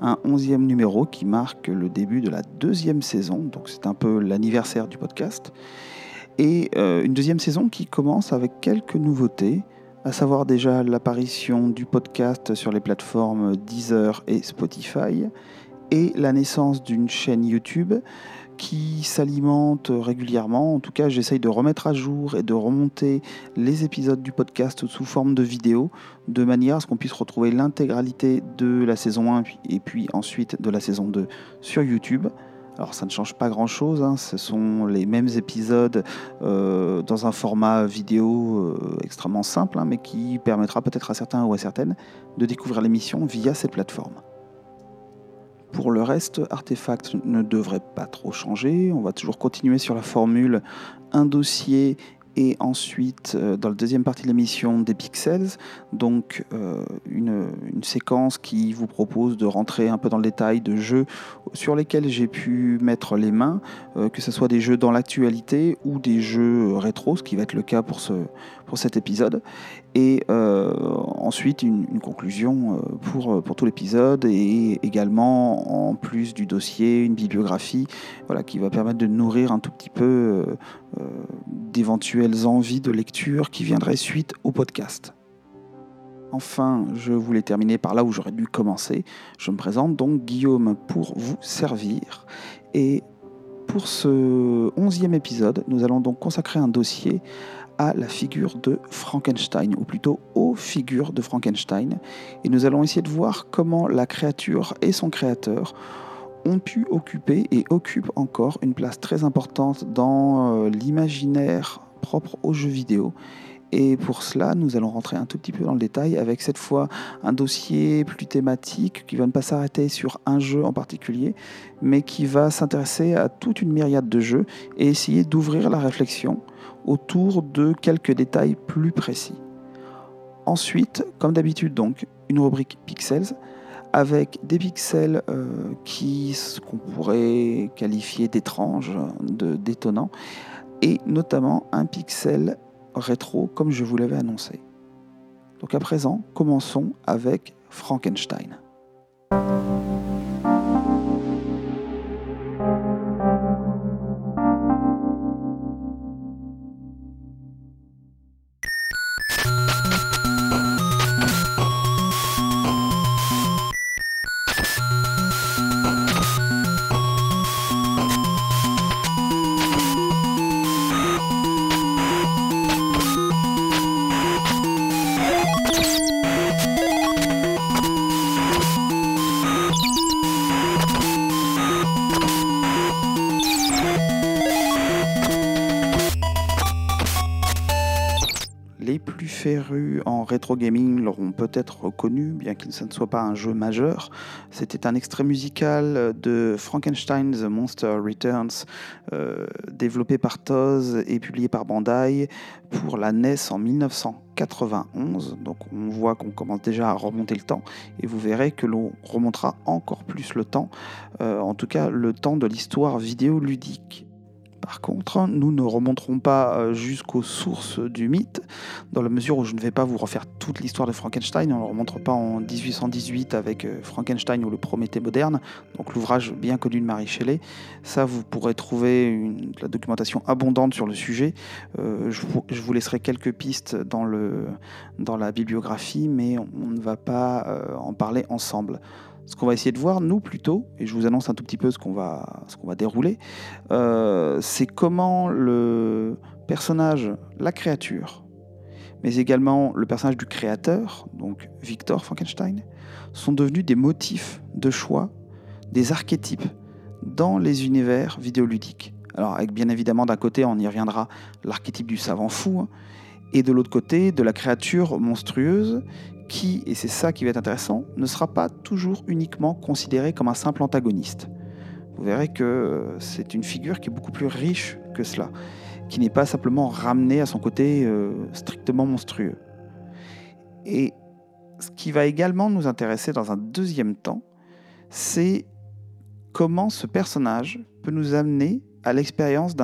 Un onzième numéro qui marque le début de la deuxième saison, donc c'est un peu l'anniversaire du podcast, et euh, une deuxième saison qui commence avec quelques nouveautés, à savoir déjà l'apparition du podcast sur les plateformes Deezer et Spotify, et la naissance d'une chaîne YouTube qui s'alimente régulièrement. En tout cas, j'essaye de remettre à jour et de remonter les épisodes du podcast sous forme de vidéo, de manière à ce qu'on puisse retrouver l'intégralité de la saison 1 et puis ensuite de la saison 2 sur YouTube. Alors ça ne change pas grand-chose, hein. ce sont les mêmes épisodes euh, dans un format vidéo euh, extrêmement simple, hein, mais qui permettra peut-être à certains ou à certaines de découvrir l'émission via cette plateforme. Pour le reste, Artefact ne devrait pas trop changer. On va toujours continuer sur la formule un dossier et ensuite, euh, dans la deuxième partie de l'émission, des pixels. Donc, euh, une, séquence qui vous propose de rentrer un peu dans le détail de jeux sur lesquels j'ai pu mettre les mains, euh, que ce soit des jeux dans l'actualité ou des jeux rétro, ce qui va être le cas pour, ce, pour cet épisode. Et euh, ensuite, une, conclusion pour, pour tout l'épisode et également, en plus du dossier, une bibliographie voilà, qui va permettre de nourrir un tout petit peu euh, d'éventuelles envies de lecture qui viendraient suite au podcast. Enfin, je voulais terminer par là où j'aurais dû commencer. Je me présente donc Guillaume pour vous servir. Et pour ce onzième épisode, nous allons donc consacrer un dossier la figure de Frankenstein, ou plutôt aux figures de Frankenstein. Et nous allons essayer de voir comment la créature et son créateur ont pu occuper et occupent encore une place très importante dans euh, l'imaginaire propre aux jeux vidéo. Et pour cela, nous allons rentrer un tout petit peu dans le détail avec cette fois un dossier plus thématique qui va ne pas s'arrêter sur un jeu en particulier, mais qui va s'intéresser à toute une myriade de jeux et essayer d'ouvrir la réflexion autour de quelques détails plus précis. Ensuite, comme d'habitude donc, une rubrique Pixels avec des pixels euh, qui qu'on pourrait qualifier d'étranges, d'étonnants, et notamment un pixel rétro comme je vous l'avais annoncé. Donc à présent, commençons avec Frankenstein. Peut-être reconnu, bien qu'il ne soit pas un jeu majeur. C'était un extrait musical de Frankenstein The Monster Returns, euh, développé par Toz et publié par Bandai pour la NES en 1991. Donc on voit qu'on commence déjà à remonter le temps et vous verrez que l'on remontera encore plus le temps, euh, en tout cas le temps de l'histoire vidéoludique. Par contre, nous ne remonterons pas jusqu'aux sources du mythe, dans la mesure où je ne vais pas vous refaire toute l'histoire de Frankenstein. On ne remonte pas en 1818 avec Frankenstein ou le Prométhée moderne, donc l'ouvrage bien connu de Marie Shelley. Ça, vous pourrez trouver la documentation abondante sur le sujet. Euh, je, vous, laisserai quelques pistes dans, la bibliographie, mais on, ne va pas euh, en parler ensemble. Ce qu'on va essayer de voir, nous plutôt, et je vous annonce un tout petit peu ce qu'on va, dérouler, euh, c'est comment le personnage, la créature, mais également le personnage du créateur, donc Victor Frankenstein, sont devenus des motifs de choix, des archétypes dans les univers vidéoludiques. Alors avec bien évidemment d'un côté, on y reviendra, l'archétype du savant fou, hein, et de l'autre côté, de la créature monstrueuse qui, et c'est ça qui va être intéressant, ne sera pas toujours uniquement considérée comme un simple antagoniste. Vous verrez que c'est une figure qui est beaucoup plus riche que cela, qui n'est pas simplement ramenée à son côté euh, strictement monstrueux. Et ce qui va également nous intéresser dans un deuxième temps, c'est comment ce personnage peut nous amener à l'expérience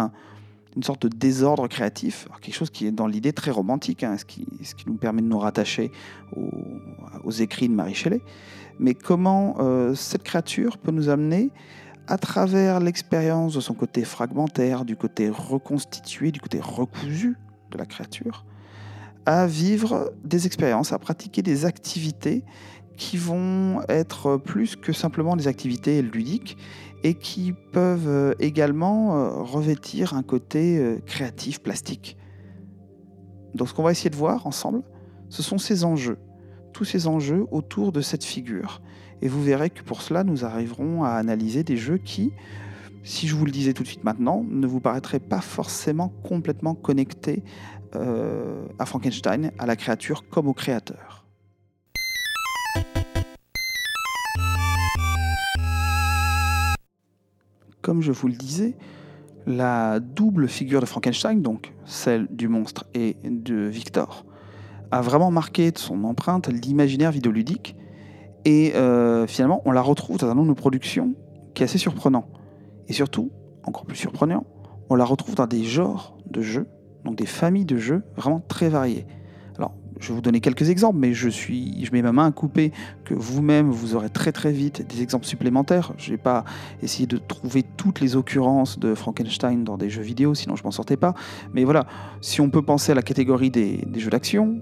d'une sorte de désordre créatif, quelque chose qui est dans l'idée très romantique, hein, ce, qui, ce, qui, nous permet de nous rattacher aux, écrits de Marie Shelley, mais comment euh, cette créature peut nous amener à travers l'expérience de son côté fragmentaire, du côté reconstitué, du côté recousu de la créature, à vivre des expériences, à pratiquer des activités qui vont être plus que simplement des activités ludiques et qui peuvent euh, également euh, revêtir un côté euh, créatif, plastique. Donc ce qu'on va essayer de voir ensemble, ce sont ces enjeux, tous ces enjeux autour de cette figure. Et vous verrez que pour cela, nous arriverons à analyser des jeux qui, si je vous le disais tout de suite maintenant, ne vous paraîtraient pas forcément complètement connectés à Frankenstein, à la créature comme au créateur. Comme je vous le disais, la double figure de Frankenstein, donc celle du monstre et de Victor, a vraiment marqué de son empreinte l'imaginaire vidéoludique. Et euh, finalement, on la retrouve dans un nombre de productions qui est assez surprenant. Et surtout, encore plus surprenant, on la retrouve dans des genres de jeux, donc des familles de jeux vraiment très variées. Je vais vous donner quelques exemples, mais je, suis, je mets ma main à couper que vous-même, vous aurez très très vite des exemples supplémentaires. Je n'ai pas essayé de trouver toutes les occurrences de Frankenstein dans des jeux vidéo, sinon je m'en sortais pas. Mais voilà, si on peut penser à la catégorie des, jeux d'action,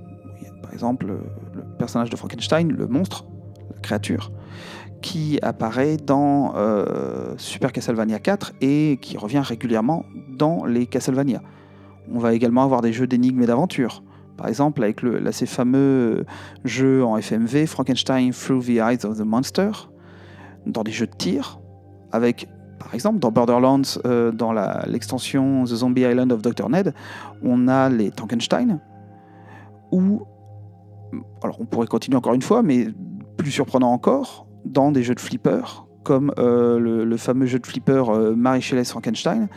par exemple le personnage de Frankenstein, le monstre, la créature, qui apparaît dans euh, Super Castlevania 4 et qui revient régulièrement dans les Castlevania. On va également avoir des jeux d'énigmes et d'aventure. Par exemple, avec le, là, fameux jeux en FMV, Frankenstein Through the Eyes of the Monster, dans des jeux de tir, avec, par exemple, dans Borderlands, euh, dans l'extension The Zombie Island of Dr. Ned, on a les Tankenstein, ou, alors on pourrait continuer encore une fois, mais plus surprenant encore, dans des jeux de flipper, comme euh, le, fameux jeu de flipper euh, Marie Shelley Frankenstein,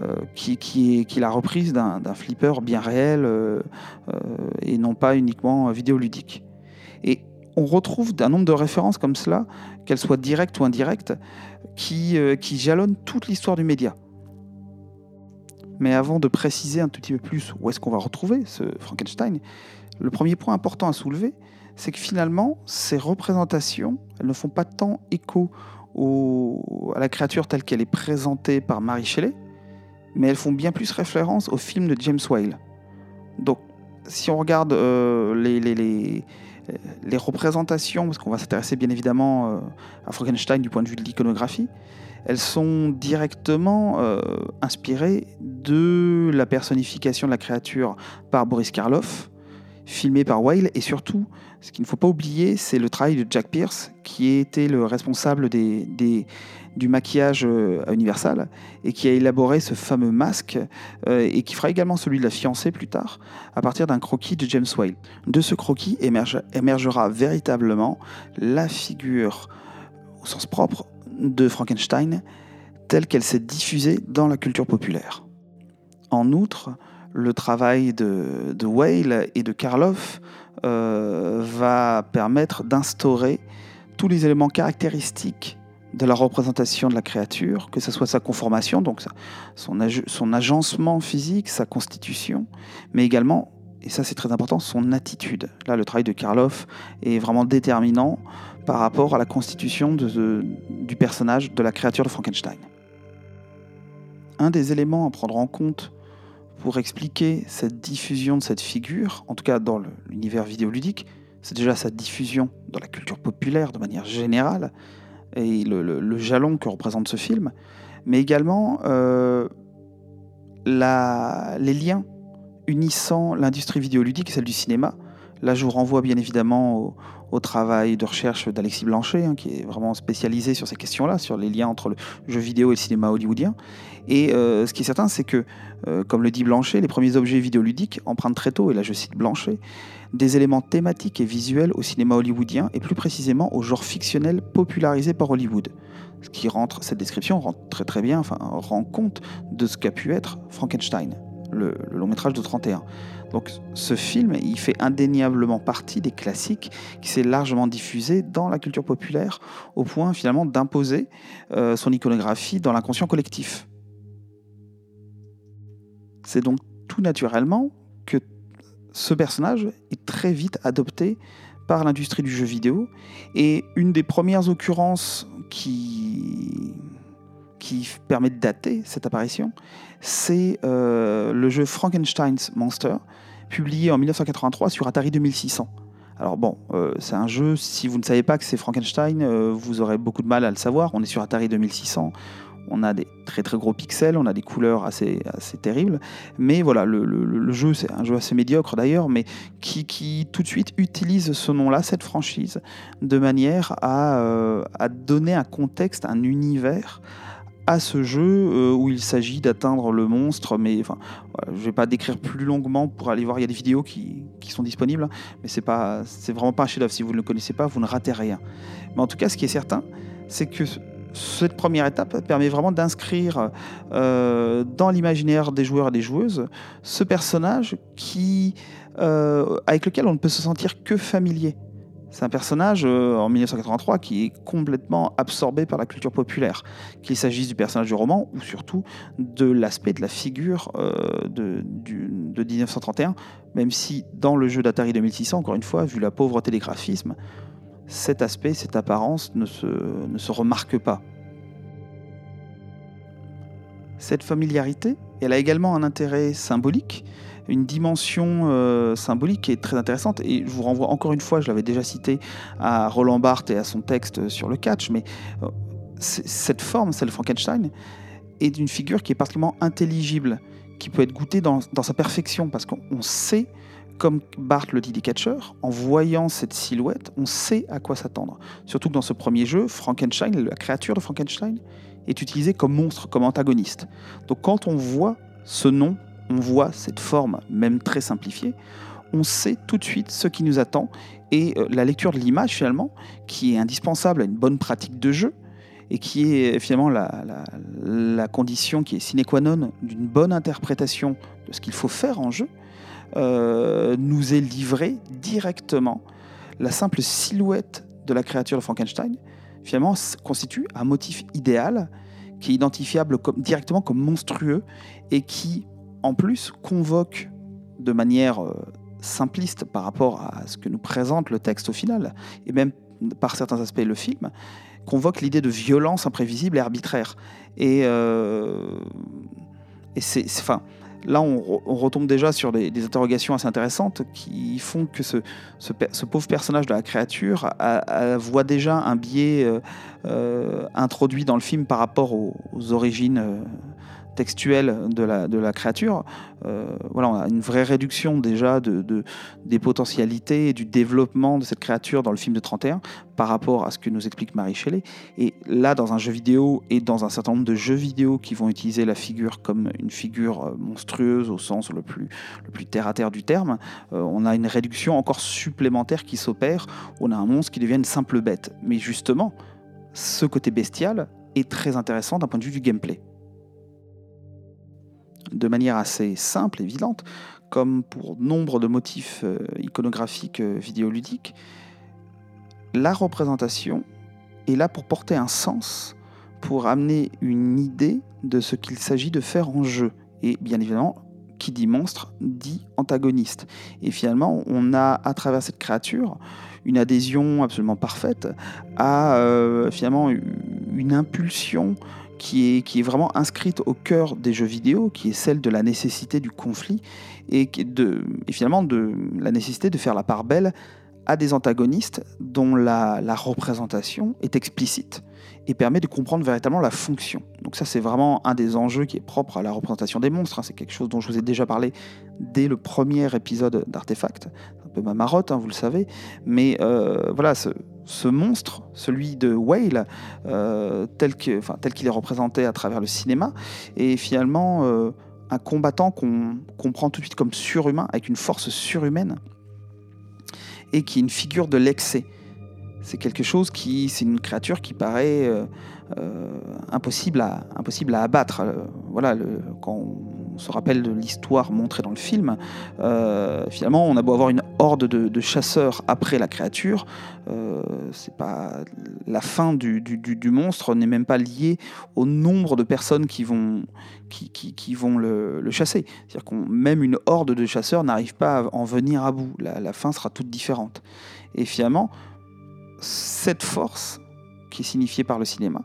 euh, qui, est, qui la reprise d'un flipper bien réel et non pas uniquement vidéoludique. Et on retrouve un nombre de références comme cela, qu'elles soient directes ou indirectes, qui, qui jalonnent toute l'histoire du média. Mais avant de préciser un tout petit peu plus où est-ce qu'on va retrouver ce Frankenstein, le premier point important à soulever, c'est que finalement, ces représentations, elles ne font pas tant écho à la créature telle qu'elle est présentée par Mary Shelley, mais elles font bien plus référence au film de James Whale. Donc, si on regarde euh, les, représentations, parce qu'on va s'intéresser bien évidemment euh, à Frankenstein du point de vue de l'iconographie, elles sont directement euh, inspirées de la personnification de la créature par Boris Karloff, filmé par Whale, et surtout ce qu'il ne faut pas oublier, c'est le travail de Jack Pierce, qui était le responsable du maquillage euh, Universal et qui a élaboré ce fameux masque euh, et qui fera également celui de la fiancée plus tard à partir d'un croquis de James Whale. De ce croquis émergera véritablement la figure au sens propre de Frankenstein telle qu'elle s'est diffusée dans la culture populaire. En outre, le travail de, de Whale et de Karloff va permettre d'instaurer tous les éléments caractéristiques de la représentation de la créature, que ce soit sa conformation, donc son, son agencement physique, sa constitution, mais également, et ça c'est très important, son attitude. Là, le travail de Karloff est vraiment déterminant par rapport à la constitution du personnage, de la créature de Frankenstein. Un des éléments à prendre en compte pour expliquer cette diffusion de cette figure, en tout cas dans l'univers vidéoludique, c'est déjà sa diffusion dans la culture populaire de manière générale et le, jalon que représente ce film, mais également euh, les liens unissant l'industrie vidéoludique et celle du cinéma, Là, je vous renvoie bien évidemment au, travail de recherche d'Alexis Blanchet, hein, qui est vraiment spécialisé sur ces questions-là, sur les liens entre le jeu vidéo et le cinéma hollywoodien. Et euh, ce qui est certain, c'est que, euh, comme le dit Blanchet, les premiers objets vidéoludiques empruntent très tôt, et là je cite Blanchet, des éléments thématiques et visuels au cinéma hollywoodien, et plus précisément au genre fictionnel popularisé par Hollywood. Ce qui rentre, cette description très bien, enfin, rend compte de ce qu'a pu être Frankenstein, le, le long métrage de 31. Donc ce film, il fait indéniablement partie des classiques qui s'est largement diffusé dans la culture populaire au point finalement d'imposer euh, son iconographie dans l'inconscient collectif. C'est donc tout naturellement que ce personnage est très vite adopté par l'industrie du jeu vidéo et une des premières occurrences qui qui permet de dater cette apparition, c'est euh, le jeu Frankenstein's Monster, publié en 1983 sur Atari 2600. Alors bon, euh, c'est un jeu, si vous ne savez pas que c'est Frankenstein, euh, vous aurez beaucoup de mal à le savoir. On est sur Atari 2600, on a des très très gros pixels, on a des couleurs assez, assez terribles. Mais voilà, le, jeu, c'est un jeu assez médiocre d'ailleurs, mais qui, qui, tout de suite utilise ce nom-là, cette franchise, de manière à, à donner un contexte, un univers à ce jeu euh, où il s'agit d'atteindre le monstre. Mais enfin, je vais pas décrire plus longuement pour aller voir. Il y a des vidéos qui, sont disponibles, mais c'est pas, c'est vraiment pas un chef-d'œuvre. Si vous ne le connaissez pas, vous ne ratez rien. Mais en tout cas, ce qui est certain, c'est que cette première étape permet vraiment d'inscrire euh, dans l'imaginaire des joueurs et des joueuses ce personnage qui, euh, avec lequel on ne peut se sentir que familier. C'est un personnage euh, en 1983 qui est complètement absorbé par la culture populaire, qu'il s'agisse du personnage du roman ou surtout de l'aspect de la figure euh, de, 1931, même si dans le jeu d'Atari 2600, encore une fois, vu la pauvreté des graphismes, cet aspect, cette apparence ne se, ne se remarque pas. Cette familiarité, elle a également un intérêt symbolique, une dimension euh, symbolique qui est très intéressante. Et je vous renvoie encore une fois, je l'avais déjà cité à Roland Barthes et à son texte sur le catch, mais euh, cette forme, celle Frankenstein, est une figure qui est particulièrement intelligible, qui peut être goûtée dans, sa perfection, parce qu'on sait, comme Barthes le dit des catcheurs, en voyant cette silhouette, on sait à quoi s'attendre. Surtout que dans ce premier jeu, Frankenstein, la créature de Frankenstein, est utilisée comme monstre, comme antagoniste. Donc quand on voit ce nom on voit cette forme, même très simplifiée, on sait tout de suite ce qui nous attend. Et euh, la lecture de l'image, finalement, qui est indispensable à une bonne pratique de jeu, et qui est finalement la, condition qui est sine qua non d'une bonne interprétation de ce qu'il faut faire en jeu, euh, nous est livrée directement. La simple silhouette de la créature de Frankenstein, finalement, constitue un motif idéal qui est identifiable directement comme monstrueux et qui en plus convoque de manière euh, simpliste par rapport à ce que nous présente le texte au final, et même par certains aspects le film, convoque l'idée de violence imprévisible et arbitraire. Et, euh, c'est, enfin, là, on, retombe déjà sur des, interrogations assez intéressantes qui font que ce, pauvre personnage de la créature voit déjà un biais euh, introduit dans le film par rapport aux, origines textuelle de la, de la créature, euh, voilà, on a une vraie réduction déjà de, des potentialités et du développement de cette créature dans le film de 31 par rapport à ce que nous explique Marie Shelley. Et là, dans un jeu vidéo et dans un certain nombre de jeux vidéo qui vont utiliser la figure comme une figure euh, monstrueuse au sens le plus, le plus terre à terre du terme, euh, on a une réduction encore supplémentaire qui s'opère. On a un monstre qui devient une simple bête. Mais justement, ce côté bestial est très intéressant d'un point de vue du gameplay de manière assez simple, évidente, comme pour nombre de motifs euh, iconographiques euh, vidéoludiques, la représentation est là pour porter un sens, pour amener une idée de ce qu'il s'agit de faire en jeu. Et bien évidemment, qui dit monstre dit antagoniste. Et finalement, on a à travers cette créature une adhésion absolument parfaite à euh, finalement une impulsion qui est, qui est vraiment inscrite au cœur des jeux vidéo, qui est celle de la nécessité du conflit et, de, et finalement de la nécessité de faire la part belle à des antagonistes dont la, la, représentation est explicite et permet de comprendre véritablement la fonction. Donc ça c'est vraiment un des enjeux qui est propre à la représentation des monstres. Hein. C'est quelque chose dont je vous ai déjà parlé dès le premier épisode d'Artefact, peu ma marotte, hein, vous le savez, mais voilà, ce, monstre, celui de Whale, tel qu'il est représenté à travers le cinéma, est finalement un combattant qu'on comprend tout de suite comme surhumain, avec une force surhumaine, et qui est une figure de l'excès. C'est quelque chose qui, c'est une créature qui paraît euh, euh, impossible, à, impossible à abattre. Euh, voilà, quand on se rappelle de l'histoire montrée dans le film, finalement, on a beau avoir une horde de, chasseurs après la créature, c'est pas la fin du, du, monstre n'est même pas liée au nombre de personnes qui vont, qui, qui, vont le, chasser. C'est-à-dire même une horde de chasseurs n'arrive pas à en venir à bout. La, la fin sera toute différente. Et finalement, cette force, qui est signifiée par le cinéma,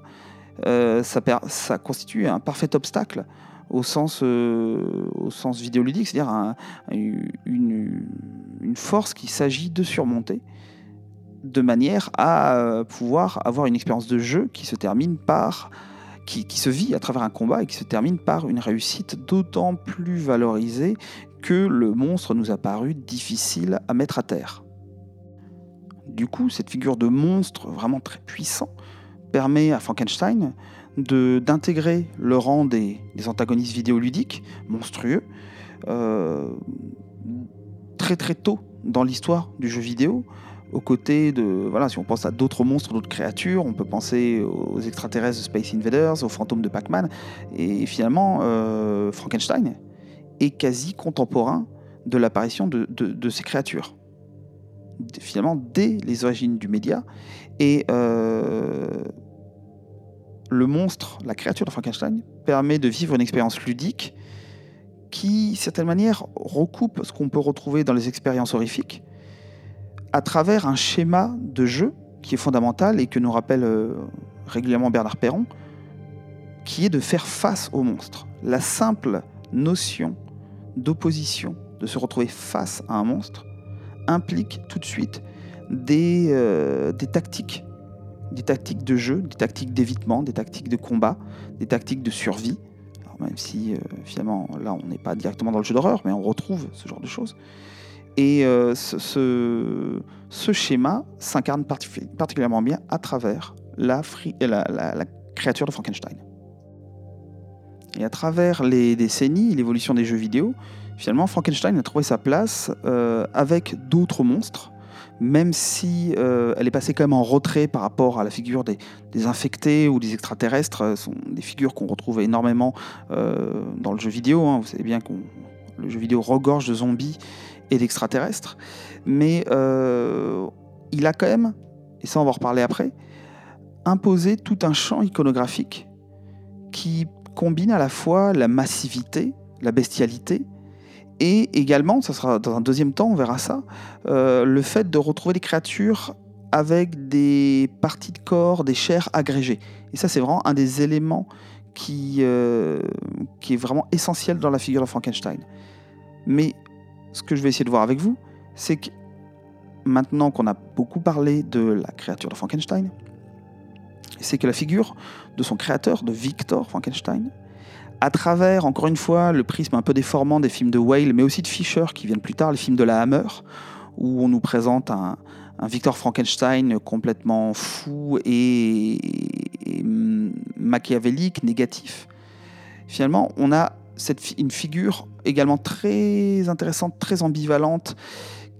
euh, ça, constitue un parfait obstacle au sens, euh, vidéoludique, c'est-à-dire une, force qu'il s'agit de surmonter de manière à euh, pouvoir avoir une expérience de jeu qui se termine par qui, se vit à travers un combat et qui se termine par une réussite d'autant plus valorisée que le monstre nous a paru difficile à mettre à terre. Du coup, cette figure de monstre vraiment très puissant permet à Frankenstein d'intégrer le rang des, antagonistes vidéoludiques monstrueux euh, très très tôt dans l'histoire du jeu vidéo aux côtés de voilà si on pense à d'autres monstres d'autres créatures on peut penser aux extraterrestres de Space Invaders aux fantômes de Pac-Man et finalement euh, Frankenstein est quasi contemporain de l'apparition de ces créatures finalement dès les origines du média. Et euh, le monstre, la créature de Frankenstein, permet de vivre une expérience ludique qui, certaine manière, recoupe ce qu'on peut retrouver dans les expériences horrifiques à travers un schéma de jeu qui est fondamental et que nous rappelle euh, régulièrement Bernard Perron, qui est de faire face au monstre. La simple notion d'opposition, de se retrouver face à un monstre, implique tout de suite des, euh, des tactiques, des tactiques de jeu, des tactiques d'évitement, des tactiques de combat, des tactiques de survie. même si euh, finalement là on n'est pas directement dans le jeu d'horreur, mais on retrouve ce genre de choses. Et euh, ce, schéma s'incarne particulièrement bien à travers la, la, la, créature de Frankenstein. Et à travers les décennies, l'évolution des jeux vidéo, Finalement, Frankenstein a trouvé sa place euh, avec d'autres monstres, même si euh, elle est passée quand même en retrait par rapport à la figure des, infectés ou des extraterrestres. Ce sont des figures qu'on retrouve énormément euh, dans le jeu vidéo. Hein. Vous savez bien que le jeu vidéo regorge de zombies et d'extraterrestres. Mais il a quand même, et ça on va en reparler après, imposé tout un champ iconographique qui combine à la fois la massivité, la bestialité, et également, ça sera dans un deuxième temps, on verra ça, euh, le fait de retrouver des créatures avec des parties de corps, des chairs agrégées. Et ça, c'est vraiment un des éléments euh, qui est vraiment essentiel dans la figure de Frankenstein. Mais ce que je vais essayer de voir avec vous, c'est que maintenant qu'on a beaucoup parlé de la créature de Frankenstein, c'est que la figure de son créateur, de Victor Frankenstein, à travers, encore une fois, le prisme un peu déformant des films de Whale, mais aussi de Fisher qui viennent plus tard, les films de la Hammer, où on nous présente un, Victor Frankenstein complètement fou et, machiavélique, négatif. Finalement, on a une figure également très intéressante, très ambivalente,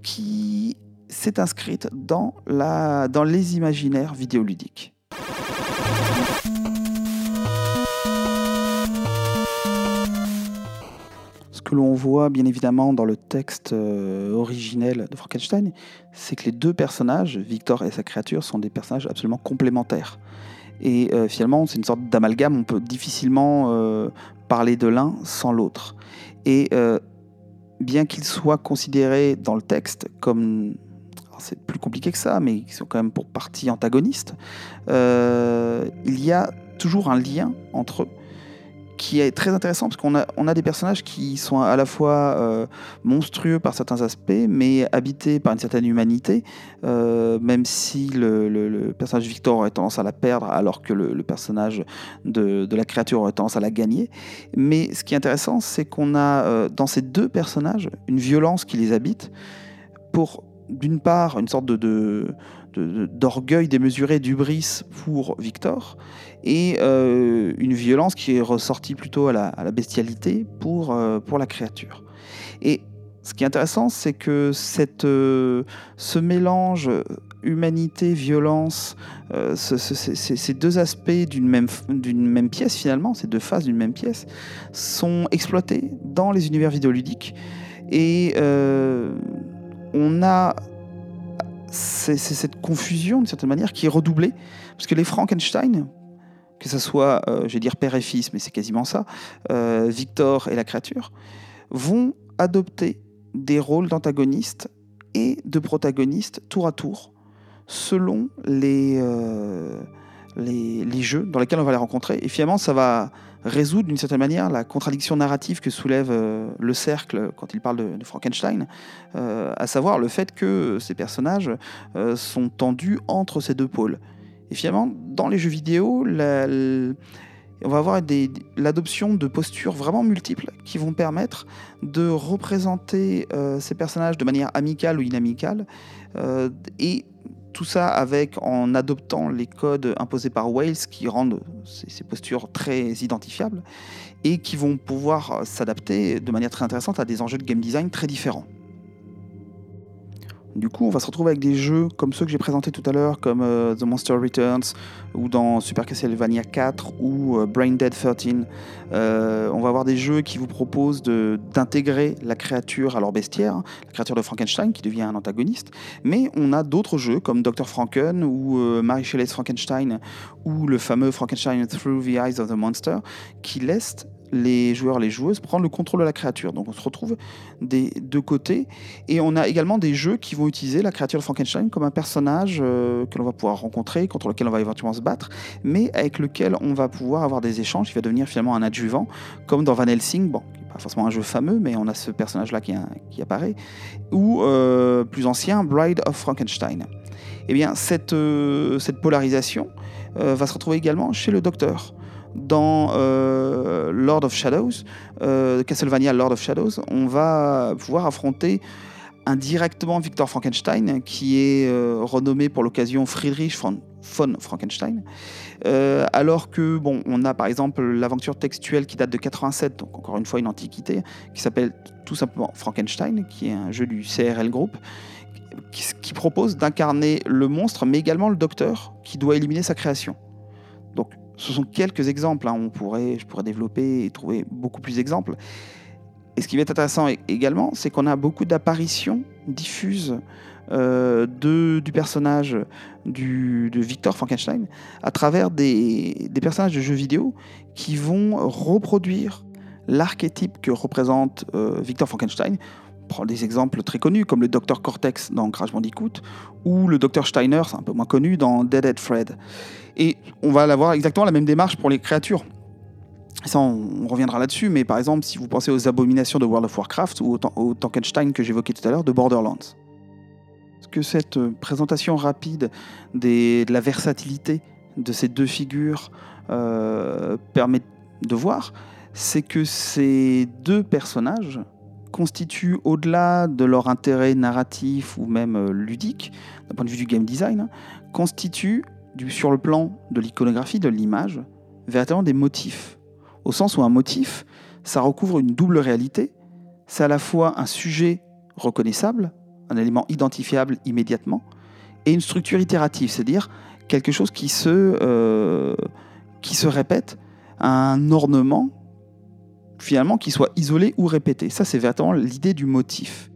qui s'est inscrite dans les imaginaires vidéoludiques. Que l'on voit bien évidemment dans le texte euh, originel de Frankenstein, c'est que les deux personnages, Victor et sa créature, sont des personnages absolument complémentaires. Et euh, finalement, c'est une sorte d'amalgame, on peut difficilement euh, parler de l'un sans l'autre. Et bien qu'ils soient considérés dans le texte comme c'est plus compliqué que ça, mais ils sont quand même pour partie antagonistes, il y a toujours un lien entre eux qui est très intéressant parce qu'on a, on a des personnages qui sont à la fois euh, monstrueux par certains aspects, mais habités par une certaine humanité, euh, même si le, personnage Victor aurait tendance à la perdre, alors que le, personnage de, la créature aurait tendance à la gagner. Mais ce qui est intéressant, c'est qu'on a euh, dans ces deux personnages une violence qui les habite pour d'une part, une sorte de, d'orgueil démesuré, d'ubris pour Victor, et euh, une violence qui est ressortie plutôt à la, bestialité pour, euh, pour la créature. Et ce qui est intéressant, c'est que cette, euh, ce mélange humanité, violence, ces deux aspects d'une même, même pièce finalement, ces deux faces d'une même pièce, sont exploités dans les univers vidéoludiques. Et on a c'est cette confusion, d'une certaine manière, qui est redoublée. Parce que les Frankenstein, que ce soit, euh, je vais dire père et fils, mais c'est quasiment ça, euh, Victor et la créature, vont adopter des rôles d'antagonistes et de protagonistes tour à tour, selon les, euh, les, les, jeux dans lesquels on va les rencontrer. Et finalement, ça va résoudre d'une certaine manière la contradiction narrative que soulève euh, le cercle quand il parle de, Frankenstein, euh, à savoir le fait que ces personnages euh, sont tendus entre ces deux pôles. Et finalement, dans les jeux vidéo, on va avoir l'adoption de postures vraiment multiples qui vont permettre de représenter ces personnages de manière amicale ou inamicale et tout ça avec en adoptant les codes imposés par Wales qui rendent ces, postures très identifiables et qui vont pouvoir s'adapter de manière très intéressante à des enjeux de game design très différents. Du coup, on va se retrouver avec des jeux comme ceux que j'ai présentés tout à l'heure, comme euh, The Monster Returns, ou dans Super Castlevania 4, ou euh, Brain Dead 13. Euh, on va avoir des jeux qui vous proposent d'intégrer la créature à leur bestiaire, la créature de Frankenstein qui devient un antagoniste. Mais on a d'autres jeux comme Dr. Franken, ou Mary Shelley's Frankenstein, ou le fameux Frankenstein Through the Eyes of the Monster, qui laissent les joueurs, les joueuses prendre le contrôle de la créature. Donc on se retrouve des deux côtés. Et on a également des jeux qui vont utiliser la créature de Frankenstein comme un personnage euh, que l'on va pouvoir rencontrer, contre lequel on va éventuellement se battre, mais avec lequel on va pouvoir avoir des échanges, qui va devenir finalement un adjuvant, comme dans Van Helsing, bon, pas forcément un jeu fameux, mais on a ce personnage-là qui, qui, apparaît, ou euh, plus ancien, Bride of Frankenstein. Eh bien, cette, euh, cette polarisation va se retrouver également chez le docteur dans euh, Lord of Shadows, euh, Castlevania Lord of Shadows, on va pouvoir affronter indirectement Victor Frankenstein, qui est euh, renommé pour l'occasion Friedrich von, Frankenstein, alors que bon, on a par exemple l'aventure textuelle qui date de 87, donc encore une fois une antiquité, qui s'appelle tout simplement Frankenstein, qui est un jeu du CRL Group, qui, qui propose d'incarner le monstre, mais également le docteur, qui doit éliminer sa création. Donc ce sont quelques exemples. Hein. On pourrait, je pourrais développer et trouver beaucoup plus d'exemples. Et ce qui va être intéressant également, c'est qu'on a beaucoup d'apparitions diffuses euh, de, du personnage de Victor Frankenstein à travers des, des, personnages de jeux vidéo qui vont reproduire l'archétype que représente euh, Victor Frankenstein. Prend des exemples très connus comme le Dr Cortex dans Crash Bandicoot ou le Dr Steiner, c'est un peu moins connu, dans Deadhead Fred. Et on va avoir exactement la même démarche pour les créatures. Ça, on, reviendra là-dessus, mais par exemple, si vous pensez aux abominations de World of Warcraft ou au, Tankenstein que j'évoquais tout à l'heure de Borderlands. Ce que cette euh, présentation rapide de la versatilité de ces deux figures euh, permet de voir, c'est que ces deux personnages constituent, au-delà de leur intérêt narratif ou même euh, ludique, d'un point de vue du game design, hein, constituent sur le plan de l'iconographie, de l'image, véritablement des motifs. Au sens où un motif, ça recouvre une double réalité. C'est à la fois un sujet reconnaissable, un élément identifiable immédiatement, et une structure itérative, c'est-à-dire quelque chose qui se, euh, qui se répète, un ornement finalement qui soit isolé ou répété. Ça, c'est véritablement l'idée du motif.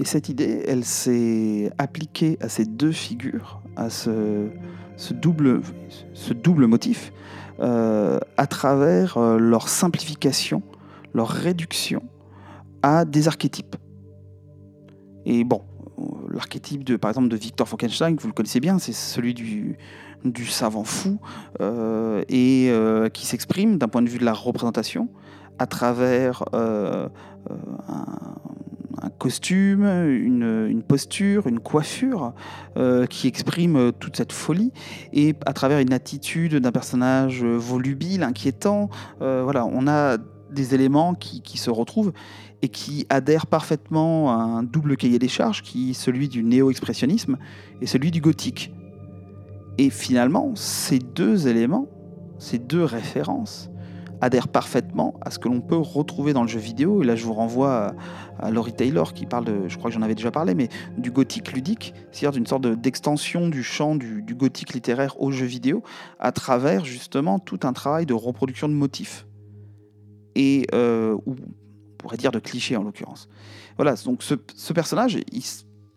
Et cette idée, elle s'est appliquée à ces deux figures, à ce, double, ce double motif euh, à travers euh, leur simplification, leur réduction à des archétypes. Et bon, l'archétype de, par exemple, de Victor Frankenstein, vous le connaissez bien, c'est celui du, du savant fou euh, et qui s'exprime d'un point de vue de la représentation à travers un, un costume, une, posture, une coiffure euh, qui exprime toute cette folie et à travers une attitude d'un personnage volubile, inquiétant. Euh, voilà, on a des éléments qui, qui, se retrouvent et qui adhèrent parfaitement à un double cahier des charges, qui est celui du néo-expressionnisme et celui du gothique. Et finalement, ces deux éléments, ces deux références, adhèrent parfaitement à ce que l'on peut retrouver dans le jeu vidéo. Et là, je vous renvoie à, Laurie Taylor qui parle de, je crois que j'en avais déjà parlé, mais du gothique ludique, c'est-à-dire d'une sorte d'extension du champ du, gothique littéraire au jeu vidéo à travers justement tout un travail de reproduction de motifs. Et, euh, ou on pourrait dire de clichés en l'occurrence. Voilà, donc ce, personnage,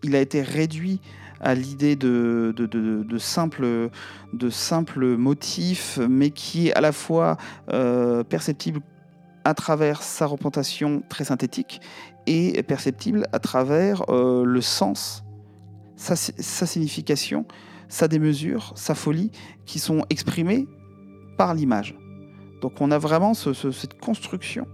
il, a été réduit à l'idée de, de, simples, de motifs, mais qui est à la fois euh, perceptible à travers sa représentation très synthétique et perceptible à travers euh, le sens, sa, signification, sa démesure, sa folie, qui sont exprimées par l'image. Donc on a vraiment cette construction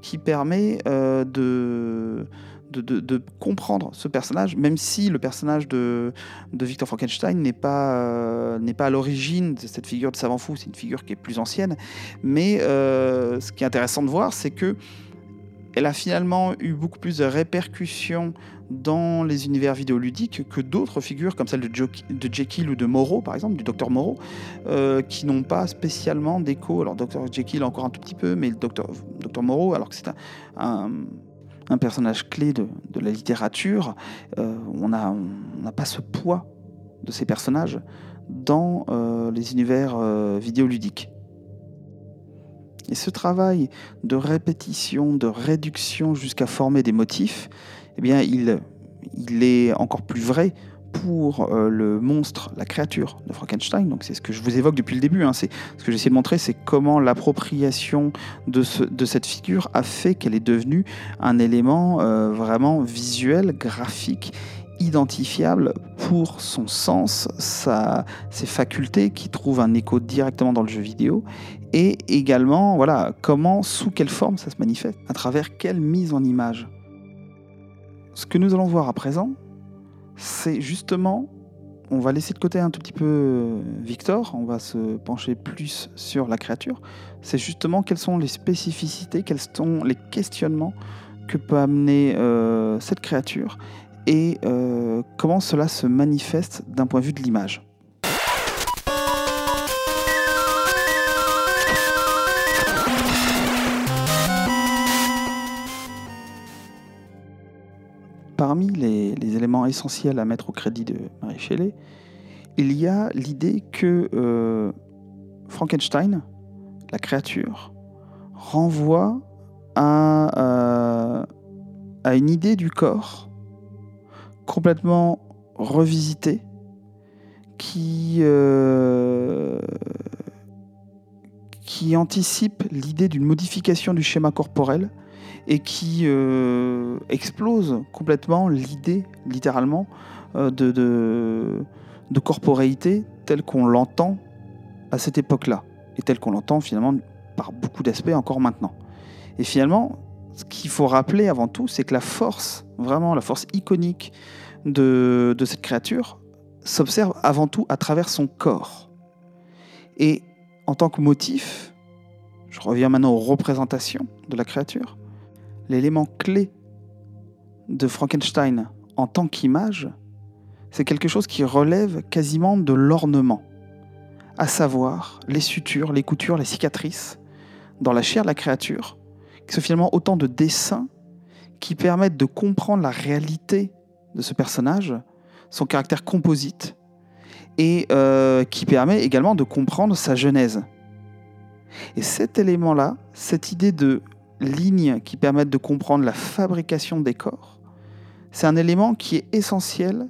qui permet euh, de de, comprendre ce personnage, même si le personnage de, de Victor Frankenstein n'est pas, euh, pas à l'origine de cette figure de savant fou, c'est une figure qui est plus ancienne. Mais euh, ce qui est intéressant de voir, c'est que elle a finalement eu beaucoup plus de répercussions dans les univers vidéoludiques que d'autres figures comme celle de, de, Jekyll ou de Moreau, par exemple, du docteur Moreau, qui n'ont pas spécialement d'écho. Alors, docteur Jekyll encore un tout petit peu, mais le docteur, Moreau, alors que c'est un personnage clé de, la littérature, euh, on n'a pas ce poids de ces personnages dans euh, les univers euh, vidéoludiques. Et ce travail de répétition, de réduction jusqu'à former des motifs, eh bien, il est encore plus vrai pour euh, le monstre, la créature de Frankenstein. Donc c'est ce que je vous évoque depuis le début. Hein. C'est ce que j'essaie de montrer, c'est comment l'appropriation de, de, cette figure a fait qu'elle est devenue un élément euh, vraiment visuel, graphique identifiable pour son sens, sa, ses facultés qui trouvent un écho directement dans le jeu vidéo et également voilà comment sous quelle forme ça se manifeste, à travers quelle mise en image. Ce que nous allons voir à présent, c'est justement, on va laisser de côté un tout petit peu euh, Victor, on va se pencher plus sur la créature, c'est justement quelles sont les spécificités, quels sont les questionnements que peut amener euh, cette créature et euh, comment cela se manifeste d'un point de vue de l'image. Les, éléments essentiels à mettre au crédit de Marie Shelley, il y a l'idée que euh, Frankenstein, la créature, renvoie à, euh, à, une idée du corps complètement revisitée qui, euh, qui anticipe l'idée d'une modification du schéma corporel et qui euh, explose complètement l'idée, littéralement, euh, de, de, corporéité telle qu'on l'entend à cette époque-là, et telle qu'on l'entend finalement par beaucoup d'aspects encore maintenant. Et finalement, ce qu'il faut rappeler avant tout, c'est que la force, vraiment la force iconique de, de cette créature, s'observe avant tout à travers son corps. Et en tant que motif, je reviens maintenant aux représentations de la créature, l'élément clé de Frankenstein en tant qu'image, c'est quelque chose qui relève quasiment de l'ornement, à savoir les sutures, les coutures, les cicatrices dans la chair de la créature, qui sont finalement autant de dessins qui permettent de comprendre la réalité de ce personnage, son caractère composite, et euh, qui permet également de comprendre sa genèse. Et cet élément-là, cette idée de lignes qui permettent de comprendre la fabrication des corps, c'est un élément qui est essentiel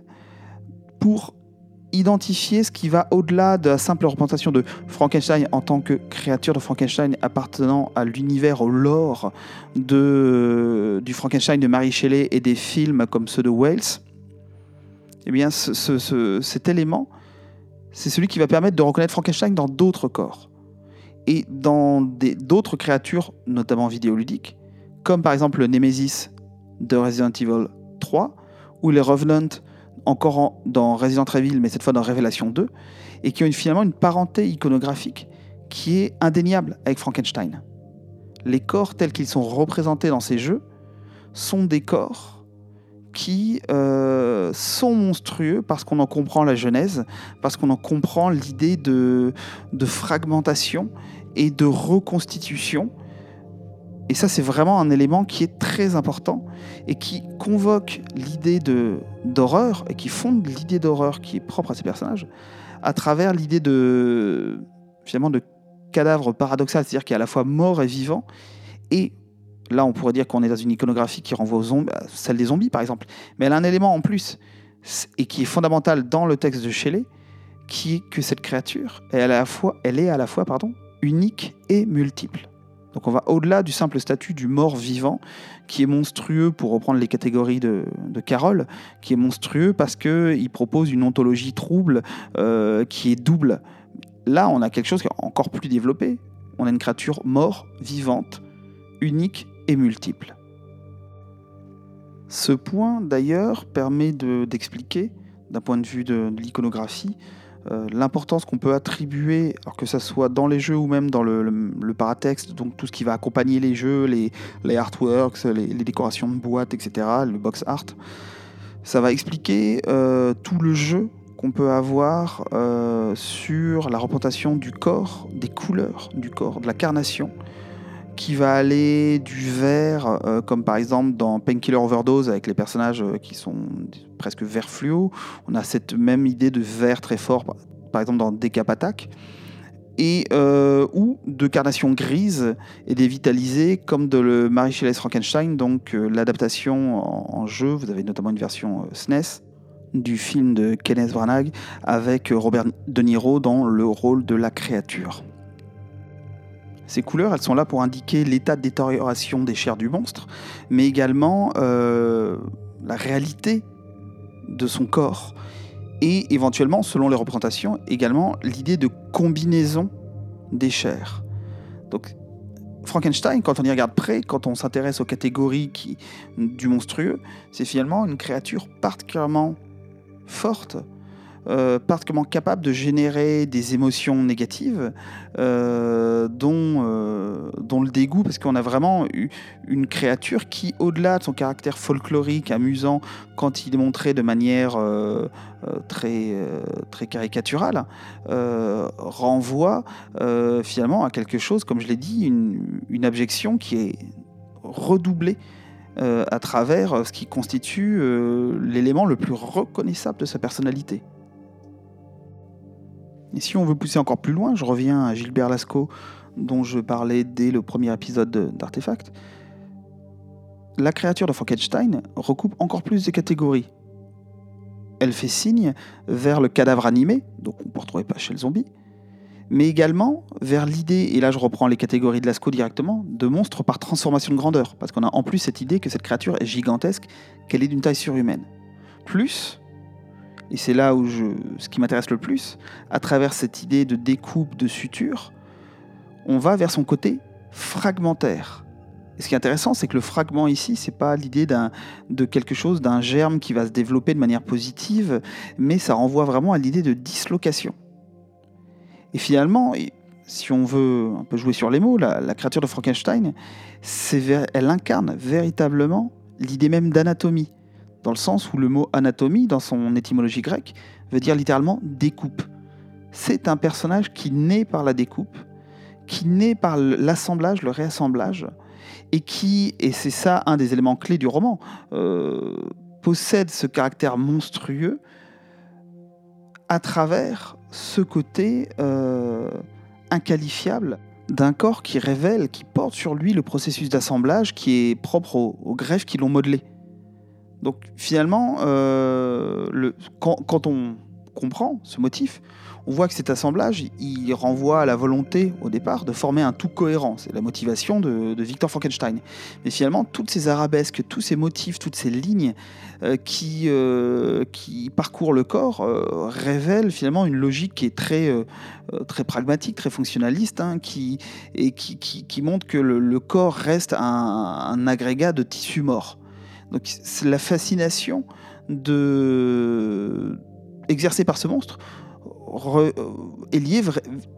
pour identifier ce qui va au-delà de la simple représentation de Frankenstein en tant que créature de Frankenstein appartenant à l'univers, au lore de, du Frankenstein de Mary Shelley et des films comme ceux de Wales. Eh bien, cet élément, c'est celui qui va permettre de reconnaître Frankenstein dans d'autres corps et dans d'autres créatures, notamment vidéoludiques, comme par exemple le Nemesis de Resident Evil 3, ou les Revenant encore dans Resident Evil, mais cette fois dans Révélation 2, et qui ont finalement une parenté iconographique qui est indéniable avec Frankenstein. les corps tels qu'ils sont représentés dans ces jeux sont des corps qui euh, sont monstrueux parce qu'on en comprend la genèse, parce qu'on en comprend l'idée de, de fragmentation et de reconstitution. Et ça, c'est vraiment un élément qui est très important et qui convoque l'idée d'horreur et qui fonde l'idée d'horreur qui est propre à ces personnages à travers l'idée de finalement de cadavre paradoxal, c'est-à-dire qui est à la fois mort et vivant. Et là, on pourrait dire qu'on est dans une iconographie qui renvoie aux zombies, celle des zombies par exemple. Mais elle a un élément en plus et qui est fondamental dans le texte de Shelley, qui est que cette créature, elle, à la fois, elle est à la fois pardon, unique et multiple. Donc on va au-delà du simple statut du mort vivant, qui est monstrueux, pour reprendre les catégories de, de Carole, qui est monstrueux parce qu'il propose une ontologie trouble euh, qui est double. Là, on a quelque chose qui est encore plus développé. On a une créature mort, vivante, unique et multiple. Ce point, d'ailleurs, permet d'expliquer, d'un point de vue de l'iconographie, euh, l'importance qu'on peut attribuer, alors que ce soit dans les jeux ou même dans le, paratexte, donc tout ce qui va accompagner les jeux, les, les artworks, les, décorations de boîtes, etc., le box art, ça va expliquer euh, tout le jeu qu'on peut avoir euh, sur la représentation du corps, des couleurs du corps, de la carnation, qui va aller du vert, euh, comme par exemple dans Painkiller Overdose avec les personnages euh, qui sont presque vert fluo. On a cette même idée de vert très fort, par exemple dans Decap Attack. Et, euh, ou de carnation grise et dévitalisée comme de le Marie Shelley's Frankenstein, donc l'adaptation en, jeu. Vous avez notamment une version SNES e du film de Kenneth Branagh avec Robert De Niro dans le rôle de la créature. Ces couleurs, elles sont là pour indiquer l'état de détérioration des chairs du monstre, mais également euh, la réalité de son corps. Et éventuellement, selon les représentations, également l'idée de combinaison des chairs. Donc, Frankenstein, quand on y regarde près, quand on s'intéresse aux catégories du monstrueux, c'est finalement une créature particulièrement forte, euh, particulièrement capable de générer des émotions négatives, euh, dont, euh, dont le dégoût, parce qu'on a vraiment eu une créature qui, au-delà de son caractère folklorique, amusant, quand il est montré de manière très, très caricaturale, renvoie finalement à quelque chose, comme je l'ai dit, une abjection qui est redoublée. à travers ce qui constitue l'élément le plus reconnaissable de sa personnalité. Et si on veut pousser encore plus loin, je reviens à Gilbert Lascaux, dont je parlais dès le premier épisode d'Artefact. La créature de Frankenstein recoupe encore plus de catégories. Elle fait signe vers le cadavre animé, donc on ne peut retrouver pas chez le zombie, mais également vers l'idée, et là je reprends les catégories de Lascaux directement, de monstre par transformation de grandeur, parce qu'on a en plus cette idée que cette créature est gigantesque, qu'elle est d'une taille surhumaine. Plus, et c'est là où ce qui m'intéresse le plus, à travers cette idée de découpe, de suture, on va vers son côté fragmentaire. Et ce qui est intéressant, c'est que le fragment ici, c'est pas l'idée de quelque chose, d'un germe qui va se développer de manière positive, mais ça renvoie vraiment à l'idée de dislocation. Et finalement, si on veut un peu jouer sur les mots, la, créature de Frankenstein, elle incarne véritablement l'idée même d'anatomie dans le sens où le mot anatomie, dans son étymologie grecque, veut dire littéralement découpe. C'est un personnage qui naît par la découpe, qui naît par l'assemblage, le réassemblage, et qui, et c'est ça un des éléments clés du roman, euh, possède ce caractère monstrueux à travers ce côté euh, inqualifiable d'un corps qui révèle, qui porte sur lui le processus d'assemblage qui est propre aux greffes qui l'ont modelé. Donc finalement, euh, quand, on comprend ce motif, on voit que cet assemblage, il renvoie à la volonté au départ de former un tout cohérent. C'est la motivation de, Victor Frankenstein. Mais finalement, toutes ces arabesques, tous ces motifs, toutes ces lignes euh, qui, euh, qui parcourent le corps révèlent finalement une logique qui est très, très pragmatique, très fonctionnaliste, hein, qui, et qui, qui, montre que le, corps reste un, un agrégat de tissus morts. Donc la fascination exercée par ce monstre est liée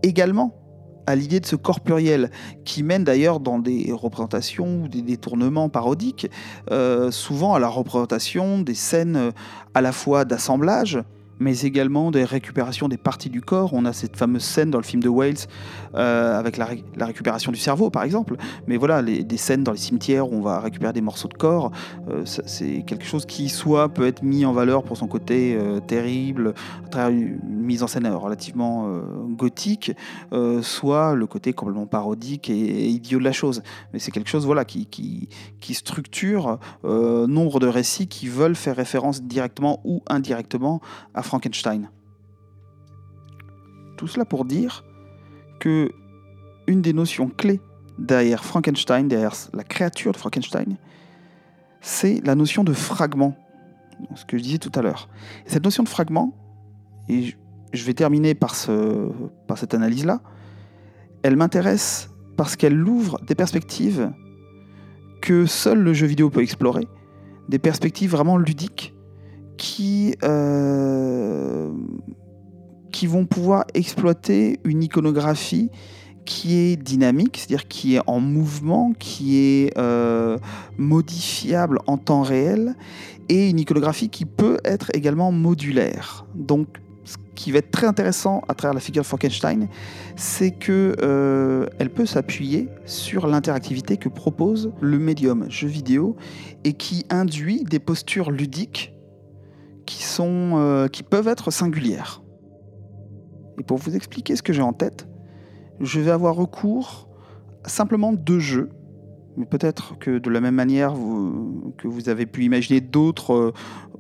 également à l'idée de ce corps pluriel, qui mène d'ailleurs dans des représentations ou des détournements parodiques, euh, souvent à la représentation des scènes euh, à la fois d'assemblage, mais également des récupérations des parties du corps. On a cette fameuse scène dans le film de Wales euh, avec la, récupération du cerveau, par exemple. Mais voilà, des scènes dans les cimetières où on va récupérer des morceaux de corps, euh, c'est quelque chose qui soit peut être mis en valeur pour son côté euh, terrible, à travers une, mise en scène relativement gothique, soit le côté complètement parodique et, idiot de la chose. Mais c'est quelque chose voilà, qui, qui, qui structure nombre de récits qui veulent faire référence directement ou indirectement à Frankenstein. Tout cela pour dire que une des notions clés derrière Frankenstein, derrière la créature de Frankenstein, c'est la notion de fragment, ce que je disais tout à l'heure. Cette notion de fragment, et je vais terminer par, ce, par cette analyse-là, elle m'intéresse parce qu'elle ouvre des perspectives que seul le jeu vidéo peut explorer, des perspectives vraiment ludiques qui, euh, qui vont pouvoir exploiter une iconographie qui est dynamique, c'est-à-dire qui est en mouvement, qui est euh, modifiable en temps réel, et une iconographie qui peut être également modulaire. Donc, ce qui va être très intéressant à travers la figure de Frankenstein, c'est que euh, elle peut s'appuyer sur l'interactivité que propose le médium jeu vidéo et qui induit des postures ludiques qui, sont, euh, qui peuvent être singulières. Et pour vous expliquer ce que j'ai en tête, je vais avoir recours à simplement deux jeux. Mais peut-être que de la même manière que vous avez pu imaginer d'autres euh,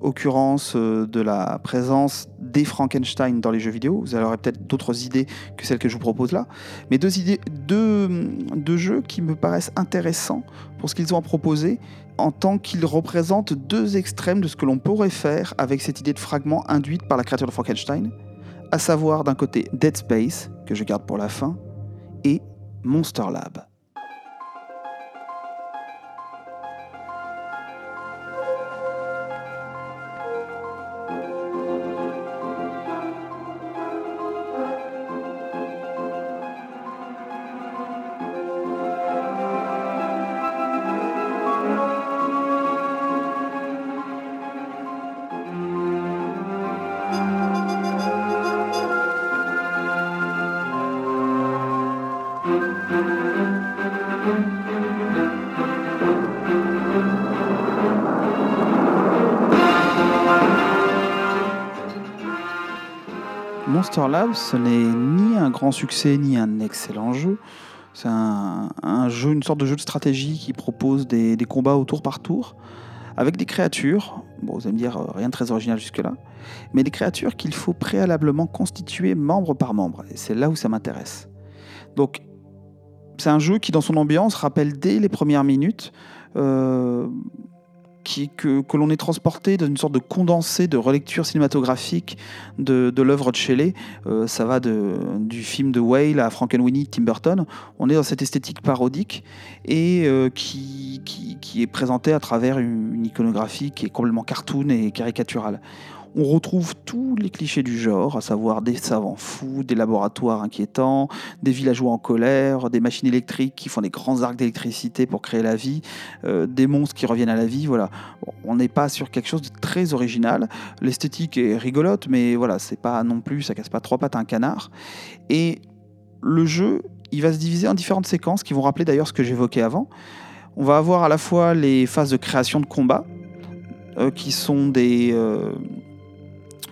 occurrences euh, de la présence des Frankenstein dans les jeux vidéo, vous aurez peut-être d'autres idées que celles que je vous propose là, mais deux, idées, deux, deux jeux qui me paraissent intéressants pour ce qu'ils ont à proposer en tant qu'ils représentent deux extrêmes de ce que l'on pourrait faire avec cette idée de fragment induite par la créature de Frankenstein, à savoir d'un côté Dead Space, que je garde pour la fin, et Monster Lab. Ce n'est ni un grand succès ni un excellent jeu. C'est un, jeu, une sorte de jeu de stratégie qui propose des, combats au tour par tour avec des créatures. Bon, vous allez me dire euh, rien de très original jusque-là, mais des créatures qu'il faut préalablement constituer membre par membre. Et c'est là où ça m'intéresse. Donc, c'est un jeu qui, dans son ambiance, rappelle dès les premières minutes euh, que, l'on est transporté dans une sorte de condensé de relecture cinématographique de, l'œuvre de Shelley. Euh, ça va du film de Whale à Frankenweenie, Tim Burton. On est dans cette esthétique parodique et euh, qui, est présentée à travers une, une, iconographie qui est complètement cartoon et caricaturale on retrouve tous les clichés du genre, à savoir des savants fous, des laboratoires inquiétants, des villageois en colère, des machines électriques qui font des grands arcs d'électricité pour créer la vie, euh, des monstres qui reviennent à la vie. Voilà, on n'est pas sur quelque chose de très original. L'esthétique est rigolote, mais voilà, c'est pas non plus, ça casse pas trois pattes à un canard. Et le jeu, il va se diviser en différentes séquences qui vont rappeler d'ailleurs ce que j'évoquais avant. On va avoir à la fois les phases de création de combat, euh, qui sont des, euh,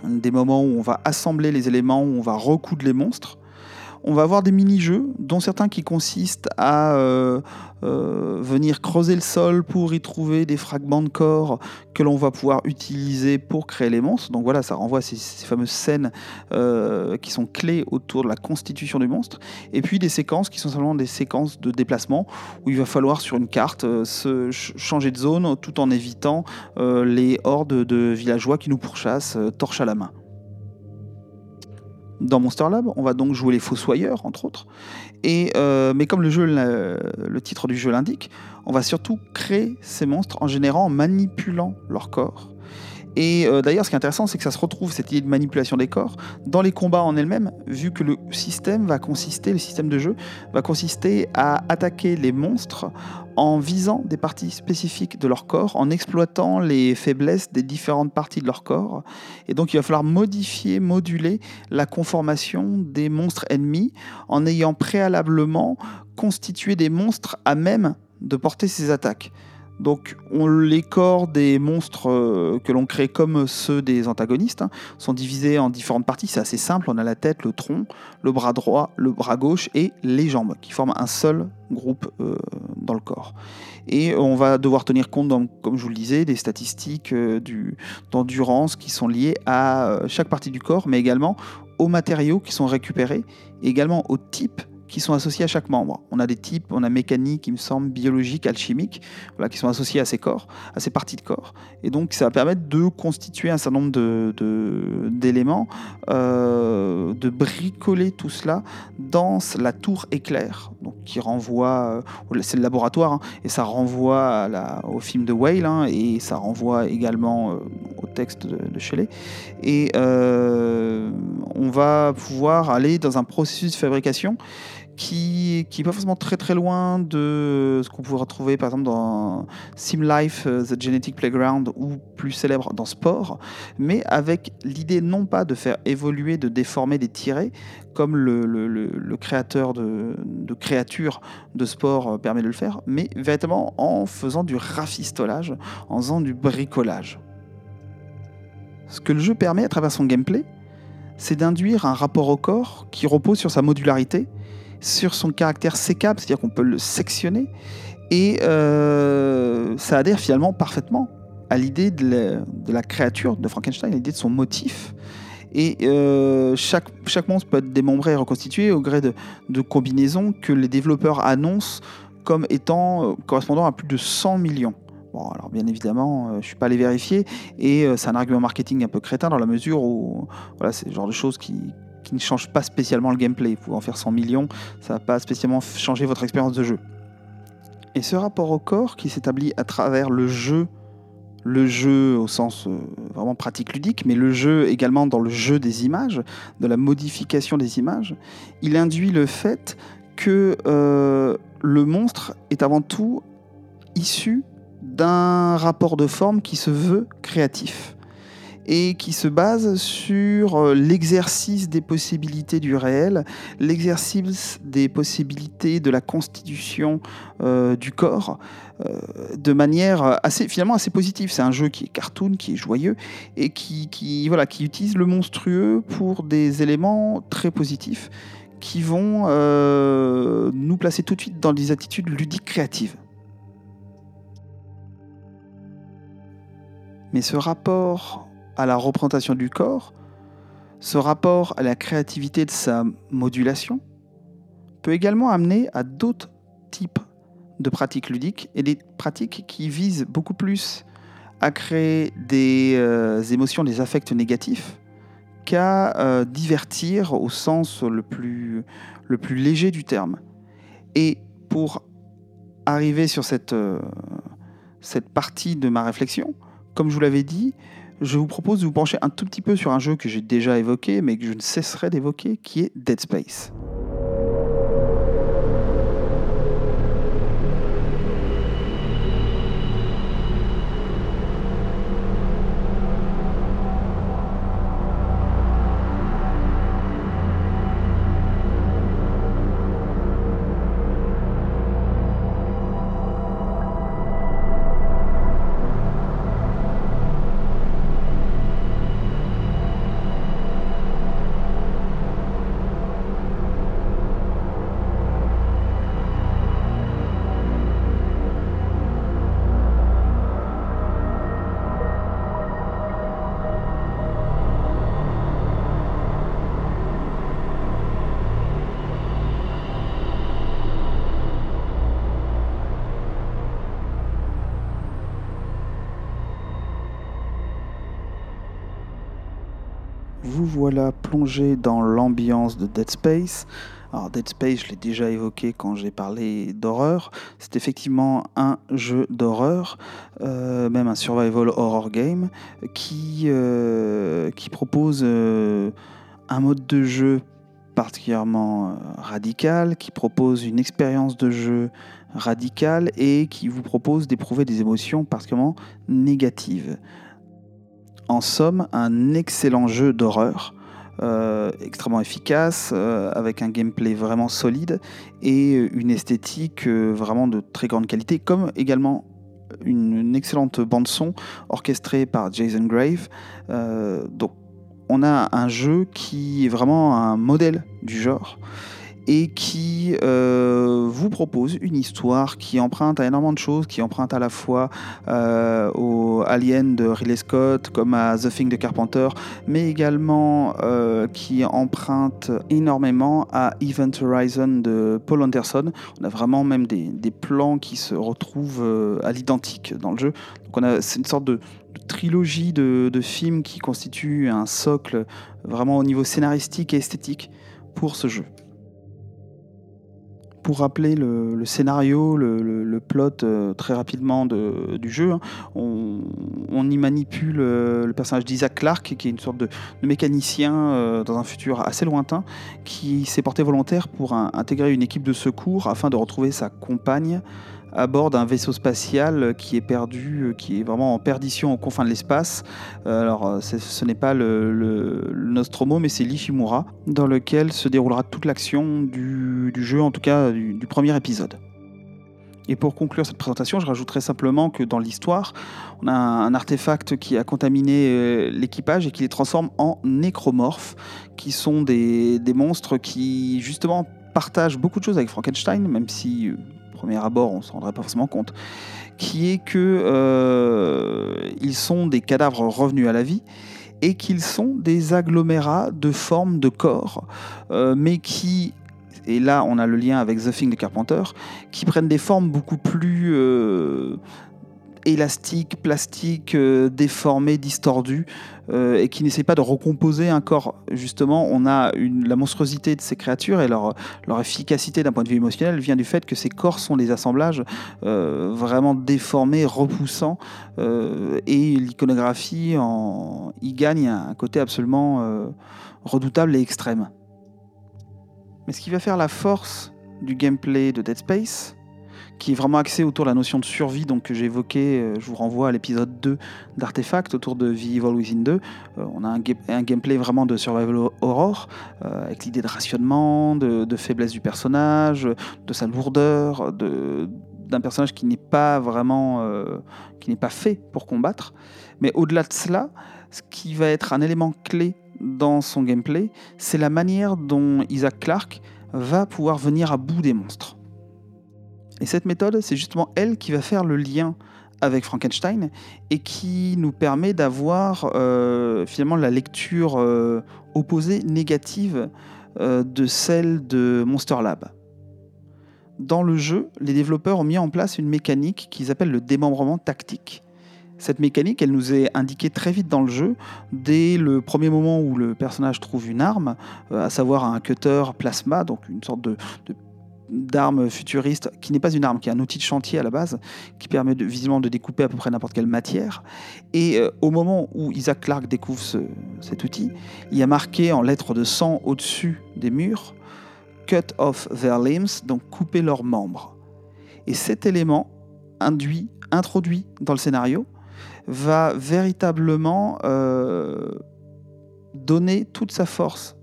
des moments où on va assembler les éléments, où on va recoudre les monstres. On va avoir des mini-jeux, dont certains qui consistent à euh, euh, venir creuser le sol pour y trouver des fragments de corps que l'on va pouvoir utiliser pour créer les monstres. Donc voilà, ça renvoie ces, fameuses scènes euh, qui sont clés autour de la constitution du monstre. Et puis des séquences qui sont simplement des séquences de déplacement où il va falloir sur une carte se changer de zone tout en évitant les hordes de villageois qui nous pourchassent torche à la main. Dans Monster Lab, on va donc jouer les Fossoyeurs, entre autres. Et, euh, mais comme le, le, titre du jeu l'indique, on va surtout créer ces monstres en générant, en manipulant leur corps. Et euh, d'ailleurs, ce qui est intéressant, c'est que ça se retrouve, cette idée de manipulation des corps, dans les combats en elles-mêmes, vu que le système va consister, le système de jeu, va consister à attaquer les monstres en visant des parties spécifiques de leur corps, en exploitant les faiblesses des différentes parties de leur corps. Et donc il va falloir modifier, moduler la conformation des monstres ennemis en ayant préalablement constitué des monstres à même de porter ces attaques. Donc on, les corps des monstres euh, que l'on crée comme ceux des antagonistes hein, sont divisés en différentes parties. C'est assez simple. On a la tête, le tronc, le bras droit, le bras gauche et les jambes qui forment un seul groupe euh, dans le corps. Et on va devoir tenir compte, comme je vous le disais, des statistiques euh, d'endurance qui sont liées à chaque partie du corps, mais également aux matériaux qui sont récupérés, également au type qui sont associés à chaque membre. On a des types, on a mécaniques, il me semble, biologiques, alchimiques, voilà, qui sont associés à ces corps, à ces parties de corps. Et donc, ça va permettre de constituer un certain nombre d'éléments, de, euh, de, bricoler tout cela dans la tour éclair, donc qui renvoie, euh, c'est le laboratoire, hein, et ça renvoie au film de Whale, hein, et ça renvoie également euh, au texte de Shelley. Et on va pouvoir aller dans un processus de fabrication qui n'est pas forcément très très loin de ce qu'on pourrait retrouver par exemple dans Sim Life, euh, The Genetic Playground ou plus célèbre dans Sport, mais avec l'idée non pas de faire évoluer, de déformer des comme le, le, créateur de, de, créatures de sport euh, permet de le faire, mais véritablement en faisant du rafistolage, en faisant du bricolage. Ce que le jeu permet à travers son gameplay, c'est d'induire un rapport au corps qui repose sur sa modularité, sur son caractère sécable, c'est-à-dire qu'on peut le sectionner, et euh, ça adhère finalement parfaitement à l'idée de, la créature de Frankenstein, l'idée de son motif. Et euh, chaque, chaque monstre peut être démembré et reconstitué au gré de, combinaisons que les développeurs annoncent comme étant euh, correspondant à plus de 100 millions. Bon, alors bien évidemment, je ne suis pas allé vérifier, et c'est un argument marketing un peu crétin dans la mesure où voilà, c'est le genre de choses qui, qui ne change pas spécialement le gameplay. Vous pouvez en faire 100 millions, ça va pas spécialement changer votre expérience de jeu. Et ce rapport au corps qui s'établit à travers le jeu, le jeu au sens euh, vraiment pratique ludique, mais le jeu également dans le jeu des images, de la modification des images, il induit le fait que euh, le monstre est avant tout issu d'un rapport de forme qui se veut créatif et qui se base sur euh, l'exercice des possibilités du réel, l'exercice des possibilités de la constitution euh, du corps euh, de manière assez, finalement assez positive. C'est un jeu qui est cartoon, qui est joyeux et qui, voilà, qui utilise le monstrueux pour des éléments très positifs qui vont nous placer tout de suite dans des attitudes ludiques créatives. Mais ce rapport à la représentation du corps, ce rapport à la créativité de sa modulation peut également amener à d'autres types de pratiques ludiques et des pratiques qui visent beaucoup plus à créer des euh, émotions, des affects négatifs qu'à euh, divertir au sens le plus, le plus léger du terme. Et pour arriver sur cette, euh, cette partie de ma réflexion, comme je vous l'avais dit, je vous propose de vous pencher un tout petit peu sur un jeu que j'ai déjà évoqué, mais que je ne cesserai d'évoquer, qui est Dead Space. Voilà plongé dans l'ambiance de Dead Space. Alors Dead Space, je l'ai déjà évoqué quand j'ai parlé d'horreur. C'est effectivement un jeu d'horreur, euh, même un survival horror game, qui, euh, qui propose euh, un mode de jeu particulièrement radical, qui propose une expérience de jeu radicale et qui vous propose d'éprouver des émotions particulièrement négatives en somme un excellent jeu d'horreur. Euh, extrêmement efficace, euh, avec un gameplay vraiment solide et une esthétique euh, vraiment de très grande qualité, comme également une, excellente bande son orchestrée par Jason Grave. donc on a un jeu qui est vraiment un modèle du genre et qui euh, vous propose une histoire qui emprunte à énormément de choses, qui emprunte à la fois euh, au Alien de Ridley Scott comme à The Thing de Carpenter, mais également euh, qui emprunte énormément à Event Horizon de Paul Anderson. On a vraiment même des, plans qui se retrouvent à l'identique dans le jeu. Donc c'est une sorte de, trilogie de films qui constitue un socle vraiment au niveau scénaristique et esthétique pour ce jeu pour rappeler le, scénario, le, plot euh, très rapidement du jeu, hein, on, y manipule euh, le personnage d'Isaac Clarke, qui est une sorte de, mécanicien euh, dans un futur assez lointain, qui s'est porté volontaire pour intégrer une équipe de secours afin de retrouver sa compagne à bord d'un vaisseau spatial qui est perdu, euh, qui est vraiment en perdition aux confins de l'espace. Euh, alors, euh, ce n'est pas le, Nostromo, mais c'est l'Ishimura, dans lequel se déroulera toute l'action du, jeu, en tout cas du, premier épisode. Et pour conclure cette présentation, je rajouterai simplement que dans l'histoire, on a un, artefact qui a contaminé l'équipage et qui les transforme en nécromorphes, qui sont des, monstres qui justement partagent beaucoup de choses avec Frankenstein, même si premier abord, on ne s'en rendrait pas forcément compte, qui est que euh, ils sont des cadavres revenus à la vie et qu'ils sont des agglomérats de formes de corps, euh, mais qui et là on a le lien avec The Thing de Carpenter, qui prennent des formes beaucoup plus euh, élastique, plastique, euh, déformé, distordu, euh, et qui n'essaie pas de recomposer un corps. Justement, on a la monstruosité de ces créatures et leur, efficacité d'un point de vue émotionnel vient du fait que ces corps sont des assemblages euh, vraiment déformés, repoussants, et l'iconographie y gagne un côté absolument redoutable et extrême. Mais ce qui va faire la force du gameplay de Dead Space, qui est vraiment axé autour de la notion de survie, donc que j'ai euh, je vous renvoie à l'épisode 2 d'Artefact autour de The Evil Within 2. Euh, on a un, gameplay vraiment de survival horror, euh, avec l'idée de rationnement, de, faiblesse du personnage, de sa lourdeur, d'un personnage qui n'est pas vraiment, qui n'est pas fait pour combattre. Mais au-delà de cela, ce qui va être un élément clé dans son gameplay, c'est la manière dont Isaac Clarke va pouvoir venir à bout des monstres. Et cette méthode, c'est justement elle qui va faire le lien avec Frankenstein et qui nous permet d'avoir euh, finalement la lecture euh, opposée, négative euh, de celle de Monster Lab. Dans le jeu, les développeurs ont mis en place une mécanique qu'ils appellent le démembrement tactique. Cette mécanique, elle nous est indiquée très vite dans le jeu, dès le premier moment où le personnage trouve une arme, à savoir un cutter plasma, donc une sorte de, de d'armes futuristes, qui n'est pas une arme, qui est un outil de chantier à la base, qui permet de, visiblement de découper à peu près n'importe quelle matière. Et euh, au moment où Isaac Clarke découvre cet outil, il y a marqué en lettres de sang au-dessus des murs Cut off their limbs, donc couper leurs membres. Et cet élément induit, introduit dans le scénario, va véritablement euh, donner toute sa force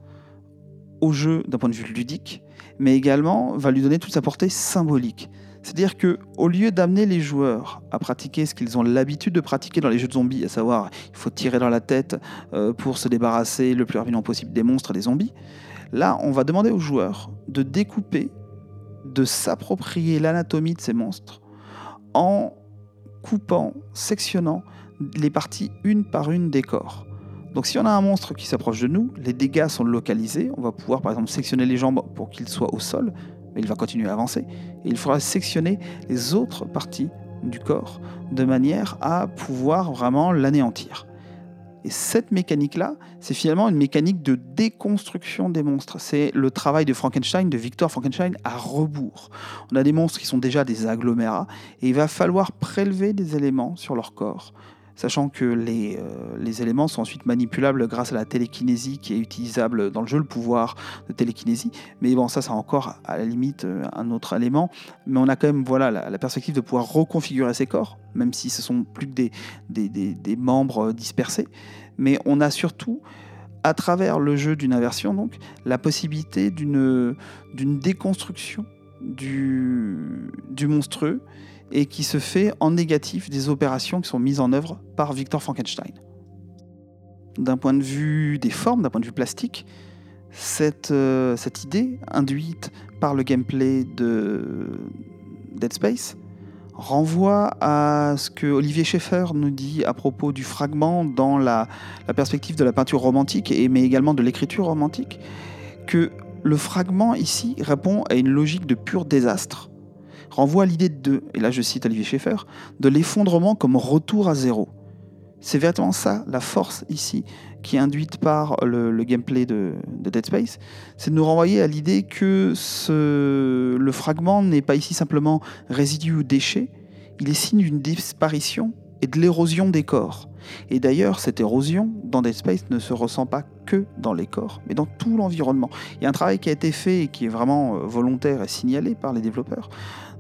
au jeu d'un point de vue ludique, mais également va lui donner toute sa portée symbolique. C'est-à-dire que au lieu d'amener les joueurs à pratiquer ce qu'ils ont l'habitude de pratiquer dans les jeux de zombies, à savoir il faut tirer dans la tête euh, pour se débarrasser le plus rapidement possible des monstres et des zombies, là on va demander aux joueurs de découper, de s'approprier l'anatomie de ces monstres en coupant, sectionnant les parties une par une des corps. Donc si on a un monstre qui s'approche de nous, les dégâts sont localisés. On va pouvoir par exemple sectionner les jambes pour qu'il soit au sol, mais il va continuer à avancer. Et il faudra sectionner les autres parties du corps de manière à pouvoir vraiment l'anéantir. Et cette mécanique-là, c'est finalement une mécanique de déconstruction des monstres. C'est le travail de Frankenstein, de Victor Frankenstein, à rebours. On a des monstres qui sont déjà des agglomérats, et il va falloir prélever des éléments sur leur corps, sachant que les, euh, les, éléments sont ensuite manipulables grâce à la télékinésie qui est utilisable dans le jeu, le pouvoir de télékinésie. Mais bon, ça, c'est encore à la limite euh, un autre élément. Mais on a quand même voilà, la, perspective de pouvoir reconfigurer ces corps, même si ce sont plus que des, des, membres dispersés. Mais on a surtout à travers le jeu d'une inversion, donc, la possibilité d'une déconstruction du, monstrueux et qui se fait en négatif des opérations qui sont mises en œuvre par Victor Frankenstein. D'un point de vue des formes, d'un point de vue plastique, cette, euh, cette idée induite par le gameplay de Dead Space renvoie à ce que Olivier Schaeffer nous dit à propos du fragment dans la, la perspective de la peinture romantique, et, mais également de l'écriture romantique, que le fragment ici répond à une logique de pur désastre renvoie à l'idée de, et là je cite Olivier Schaeffer, de l'effondrement comme retour à zéro. C'est véritablement ça, la force ici, qui est induite par le, gameplay de, Dead Space, c'est de nous renvoyer à l'idée que le fragment n'est pas ici simplement résidu ou déchet, il est signe d'une disparition et de l'érosion des corps. Et d'ailleurs, cette érosion dans Dead Space ne se ressent pas que dans les corps, mais dans tout l'environnement. Il y a un travail qui a été fait et qui est vraiment euh, volontaire et signalé par les développeurs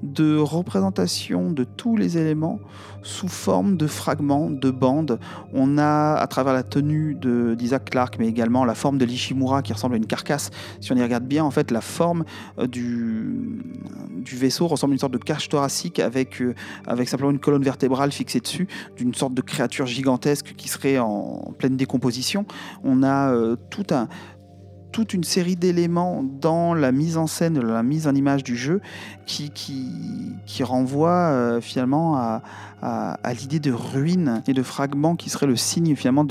de représentation de tous les éléments sous forme de fragments, de bandes. On a, à travers la tenue d'Isaac Clarke, mais également la forme de l'Ishimura qui ressemble à une carcasse. Si on y regarde bien, en fait, la forme euh, du, vaisseau ressemble à une sorte de cache thoracique avec, euh, avec simplement une colonne vertébrale fixée dessus, d'une sorte de créature gigantesque qui serait en pleine décomposition. On a euh, tout un toute une série d'éléments dans la mise en scène, la mise en image du jeu qui, qui, renvoie euh, finalement à, à, l'idée de ruines et de fragments qui serait le signe finalement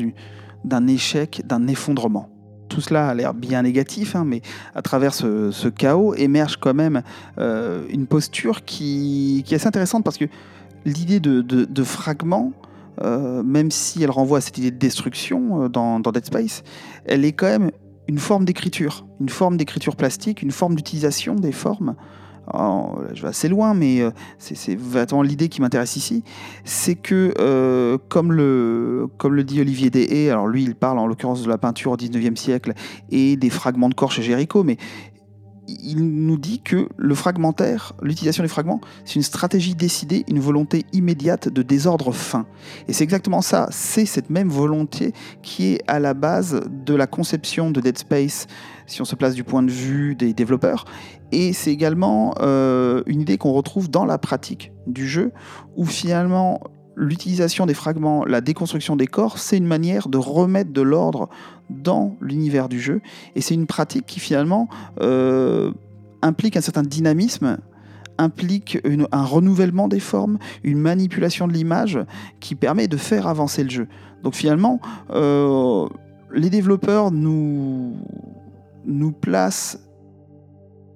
d'un échec, d'un effondrement. Tout cela a l'air bien négatif, hein, mais à travers ce, chaos émerge quand même euh, une posture qui, qui, est assez intéressante parce que l'idée de, de, de fragments, euh, même si elle renvoie à cette idée de destruction dans, dans, Dead Space, elle est quand même une forme d'écriture, une forme d'écriture plastique, une forme d'utilisation des formes. je vais assez loin, mais euh, c'est l'idée qui m'intéresse ici. C'est que, euh, comme, le, comme le dit Olivier Deshaies, alors lui, il parle en l'occurrence de la peinture au 19e siècle et des fragments de corps chez Géricault, mais il nous dit que le fragmentaire, l'utilisation des fragments, c'est une stratégie décidée, une volonté immédiate de désordre fin. Et c'est exactement ça, c'est cette même volonté qui est à la base de la conception de Dead Space, si on se place du point de vue des développeurs. Et c'est également euh, une idée qu'on retrouve dans la pratique du jeu, où finalement l'utilisation des fragments, la déconstruction des corps, c'est une manière de remettre de l'ordre dans l'univers du jeu. Et c'est une pratique qui finalement euh, implique un certain dynamisme, implique un renouvellement des formes, une manipulation de l'image qui permet de faire avancer le jeu. Donc finalement, euh, les développeurs nous, nous placent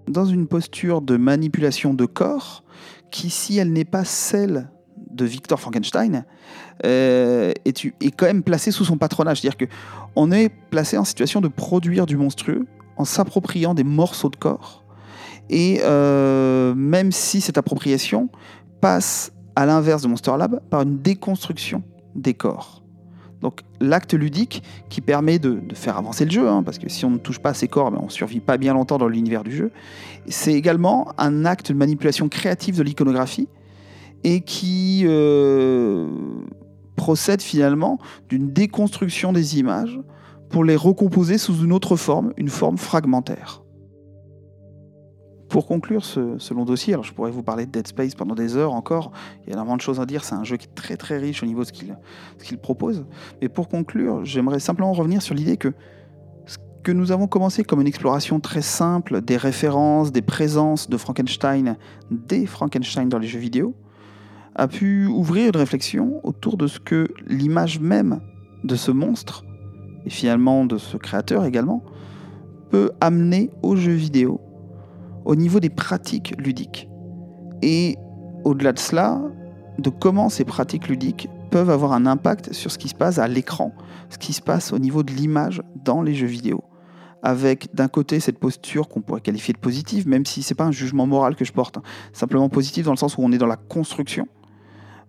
dans une posture de manipulation de corps qui, si elle n'est pas celle de Victor Frankenstein euh, est, quand même placé sous son patronage. C'est-à-dire qu'on est placé en situation de produire du monstrueux en s'appropriant des morceaux de corps. Et euh, même si cette appropriation passe à l'inverse de Monster Lab par une déconstruction des corps. Donc l'acte ludique qui permet de, faire avancer le jeu, hein, parce que si on ne touche pas à ces corps, ben, on ne survit pas bien longtemps dans l'univers du jeu. C'est également un acte de manipulation créative de l'iconographie et qui euh, procède finalement d'une déconstruction des images pour les recomposer sous une autre forme, une forme fragmentaire. Pour conclure ce, long dossier, alors je pourrais vous parler de Dead Space pendant des heures encore, il y a énormément de choses à dire, c'est un jeu qui est très très riche au niveau de ce qu'il propose, mais pour conclure, j'aimerais simplement revenir sur l'idée que ce que nous avons commencé comme une exploration très simple des références, des présences de Frankenstein, des Frankenstein dans les jeux vidéo, a pu ouvrir une réflexion autour de ce que l'image même de ce monstre, et finalement de ce créateur également, peut amener aux jeux vidéo au niveau des pratiques ludiques. Et au-delà de cela, de comment ces pratiques ludiques peuvent avoir un impact sur ce qui se passe à l'écran, ce qui se passe au niveau de l'image dans les jeux vidéo. Avec d'un côté cette posture qu'on pourrait qualifier de positive, même si c'est pas un jugement moral que je porte, hein. simplement positive dans le sens où on est dans la construction,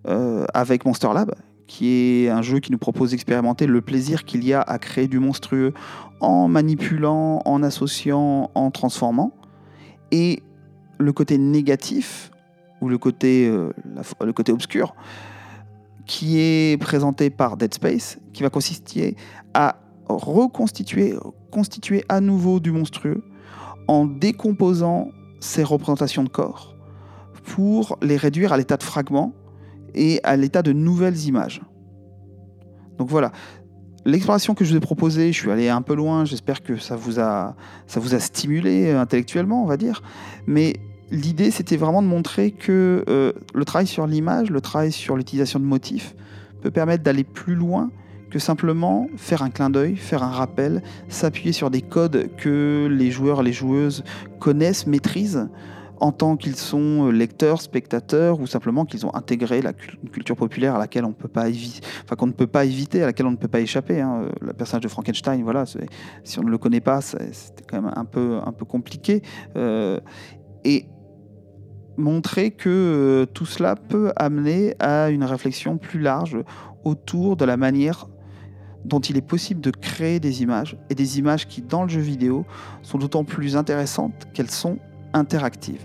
euh, avec Monster Lab, qui est un jeu qui nous propose d'expérimenter le plaisir qu'il y a à créer du monstrueux en manipulant, en associant, en transformant. Et le côté négatif, ou le côté, euh, obscur, qui est présenté par Dead Space, qui va consister à reconstituer constituer à nouveau du monstrueux en décomposant ses représentations de corps pour les réduire à l'état de fragments et à l'état de nouvelles images. Donc voilà, l'exploration que je vous ai proposée, je suis allé un peu loin, j'espère que ça vous, a, a stimulé intellectuellement, on va dire, mais l'idée c'était vraiment de montrer que euh, le travail sur l'image, le travail sur l'utilisation de motifs peut permettre d'aller plus loin que simplement faire un clin d'œil, faire un rappel, s'appuyer sur des codes que les joueurs, les joueuses connaissent, maîtrisent, en tant qu'ils sont euh, lecteurs, spectateurs, ou simplement qu'ils ont intégré la culture populaire à laquelle on peut pas enfin qu'on ne peut pas éviter, à laquelle on ne peut pas échapper. Hein. Le personnage de Frankenstein, voilà, si on ne le connaît pas, c'est quand même un peu, un peu compliqué. Euh, et montrer que euh, tout cela peut amener à une réflexion plus large autour de la manière dont il est possible de créer des images, et des images qui, dans le jeu vidéo, sont d'autant plus intéressantes qu'elles sont interactive.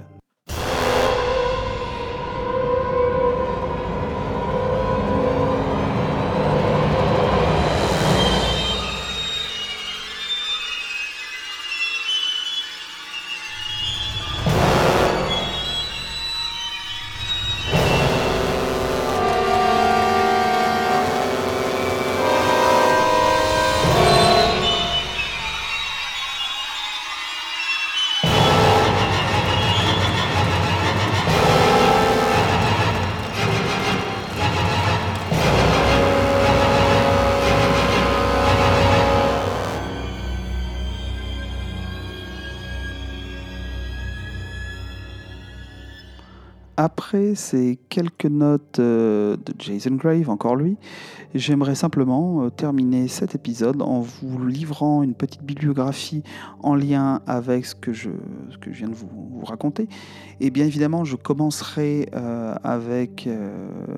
Après ces quelques notes euh, de Jason Grave, encore lui, j'aimerais simplement euh, terminer cet épisode en vous livrant une petite bibliographie en lien avec ce que je, ce que je viens de vous, raconter. Et bien évidemment, je commencerai euh, avec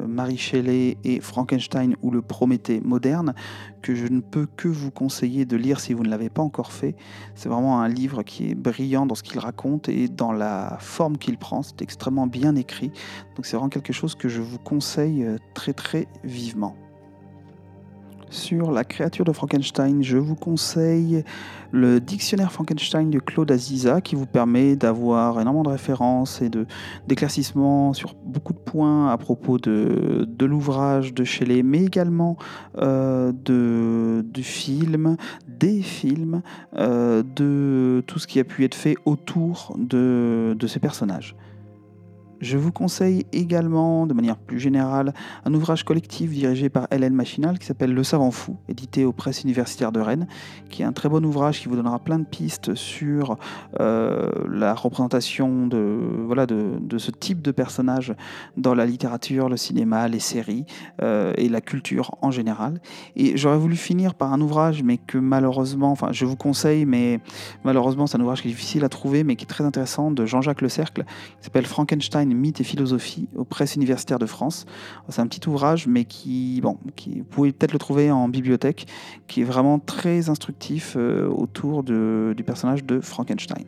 Marie Shelley et Frankenstein ou le Prométhée moderne, que je ne peux que vous conseiller de lire si vous ne l'avez pas encore fait. C'est vraiment un livre qui est brillant dans ce qu'il raconte et dans la forme qu'il prend. C'est extrêmement bien écrit. Donc c'est vraiment quelque chose que je vous conseille euh, très très vivement. Sur la créature de Frankenstein, je vous conseille le dictionnaire Frankenstein de Claude Aziza qui vous permet d'avoir énormément de références et d'éclaircissements sur beaucoup de points à propos de, l'ouvrage de Shelley, mais également euh, de, du film, des films, euh, de tout ce qui a pu être fait autour de ces personnages. Je vous conseille également, de manière plus générale, un ouvrage collectif dirigé par Hélène Machinal qui s'appelle Le Savant Fou, édité aux presses universitaires de Rennes, qui est un très bon ouvrage qui vous donnera plein de pistes sur euh, la représentation de, voilà, de, ce type de personnage dans la littérature, le cinéma, les séries euh, et la culture en général. Et j'aurais voulu finir par un ouvrage, mais que malheureusement, enfin je vous conseille, mais malheureusement c'est un ouvrage qui est difficile à trouver, mais qui est très intéressant, de Jean-Jacques Le Cercle, qui s'appelle Frankenstein mythes et philosophie aux presses universitaires de France. C'est un petit ouvrage, mais qui, bon, vous pouvez peut-être le trouver en bibliothèque, qui est vraiment très instructif euh, autour du personnage de Frankenstein.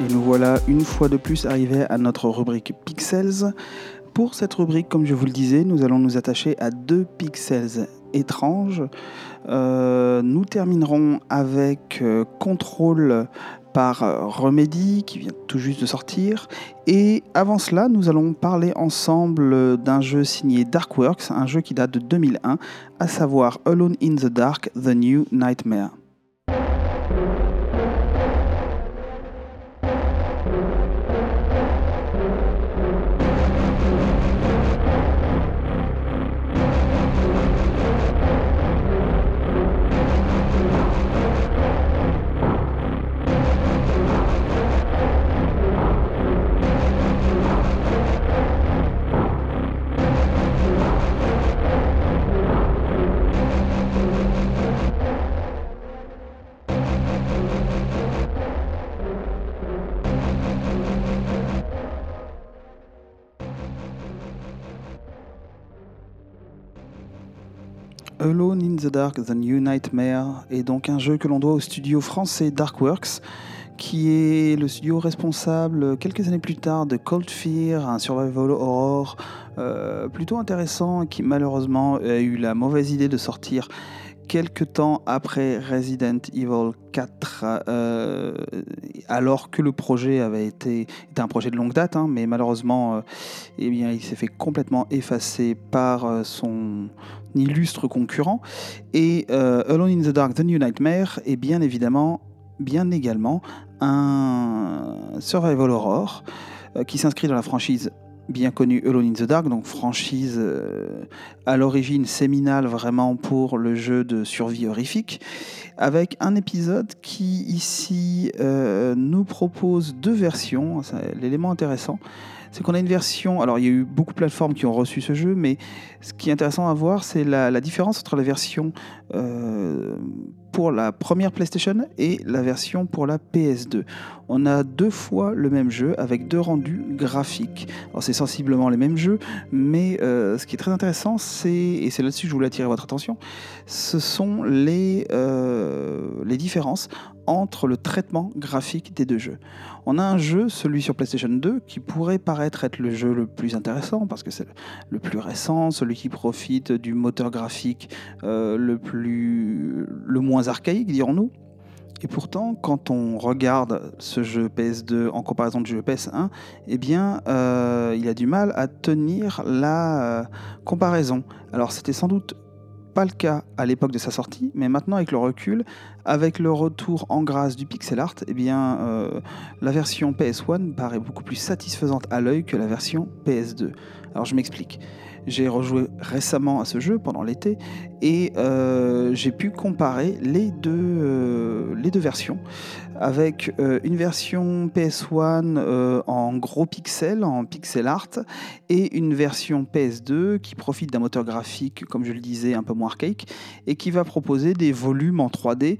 Et nous voilà une fois de plus arrivés à notre rubrique Pixels. Pour cette rubrique, comme je vous le disais, nous allons nous attacher à deux pixels étranges. Euh, nous terminerons avec euh, Contrôle par Remedy qui vient tout juste de sortir. Et avant cela, nous allons parler ensemble d'un jeu signé Darkworks, un jeu qui date de 2001, à savoir Alone in the Dark, The New Nightmare. Alone in the Dark, The New Nightmare est donc un jeu que l'on doit au studio français Darkworks, qui est le studio responsable quelques années plus tard de Cold Fear, un survival horror euh, plutôt intéressant qui malheureusement a eu la mauvaise idée de sortir quelques temps après Resident Evil 4, euh, alors que le projet avait été était un projet de longue date, hein, mais malheureusement, euh, eh il s'est fait complètement effacer par euh, son illustre concurrent. Et Alone in the Dark, The New Nightmare est bien évidemment, bien également, un survival horror qui s'inscrit dans la franchise bien connu Alone in the Dark, donc franchise euh, à l'origine séminale vraiment pour le jeu de survie horrifique, avec un épisode qui ici euh, nous propose deux versions, l'élément intéressant c'est qu'on a une version. Alors, il y a eu beaucoup de plateformes qui ont reçu ce jeu, mais ce qui est intéressant à voir, c'est la, différence entre la version euh, pour la première PlayStation et la version pour la PS2. On a deux fois le même jeu avec deux rendus graphiques. Alors, c'est sensiblement les mêmes jeux, mais euh, ce qui est très intéressant, c'est, et c'est là-dessus que je voulais attirer votre attention, ce sont les, euh, les différences entre le traitement graphique des deux jeux. On a un jeu, celui sur PlayStation 2, qui pourrait paraître être le jeu le plus intéressant parce que c'est le plus récent, celui qui profite du moteur graphique euh, le, plus, le moins archaïque, dirons-nous. Et pourtant, quand on regarde ce jeu PS2 en comparaison du jeu PS1, eh bien, euh, il a du mal à tenir la euh, comparaison. Alors, c'était sans doute pas le cas à l'époque de sa sortie, mais maintenant avec le recul, avec le retour en grâce du pixel art, eh bien, euh, la version PS1 paraît beaucoup plus satisfaisante à l'œil que la version PS2. Alors je m'explique. J'ai rejoué récemment à ce jeu pendant l'été et euh, j'ai pu comparer les deux, euh, versions avec euh, une version PS1 en gros pixels, en pixel art, et une version PS2 qui profite d'un moteur graphique, comme je le disais, un peu moins archaïque, et qui va proposer des volumes en 3D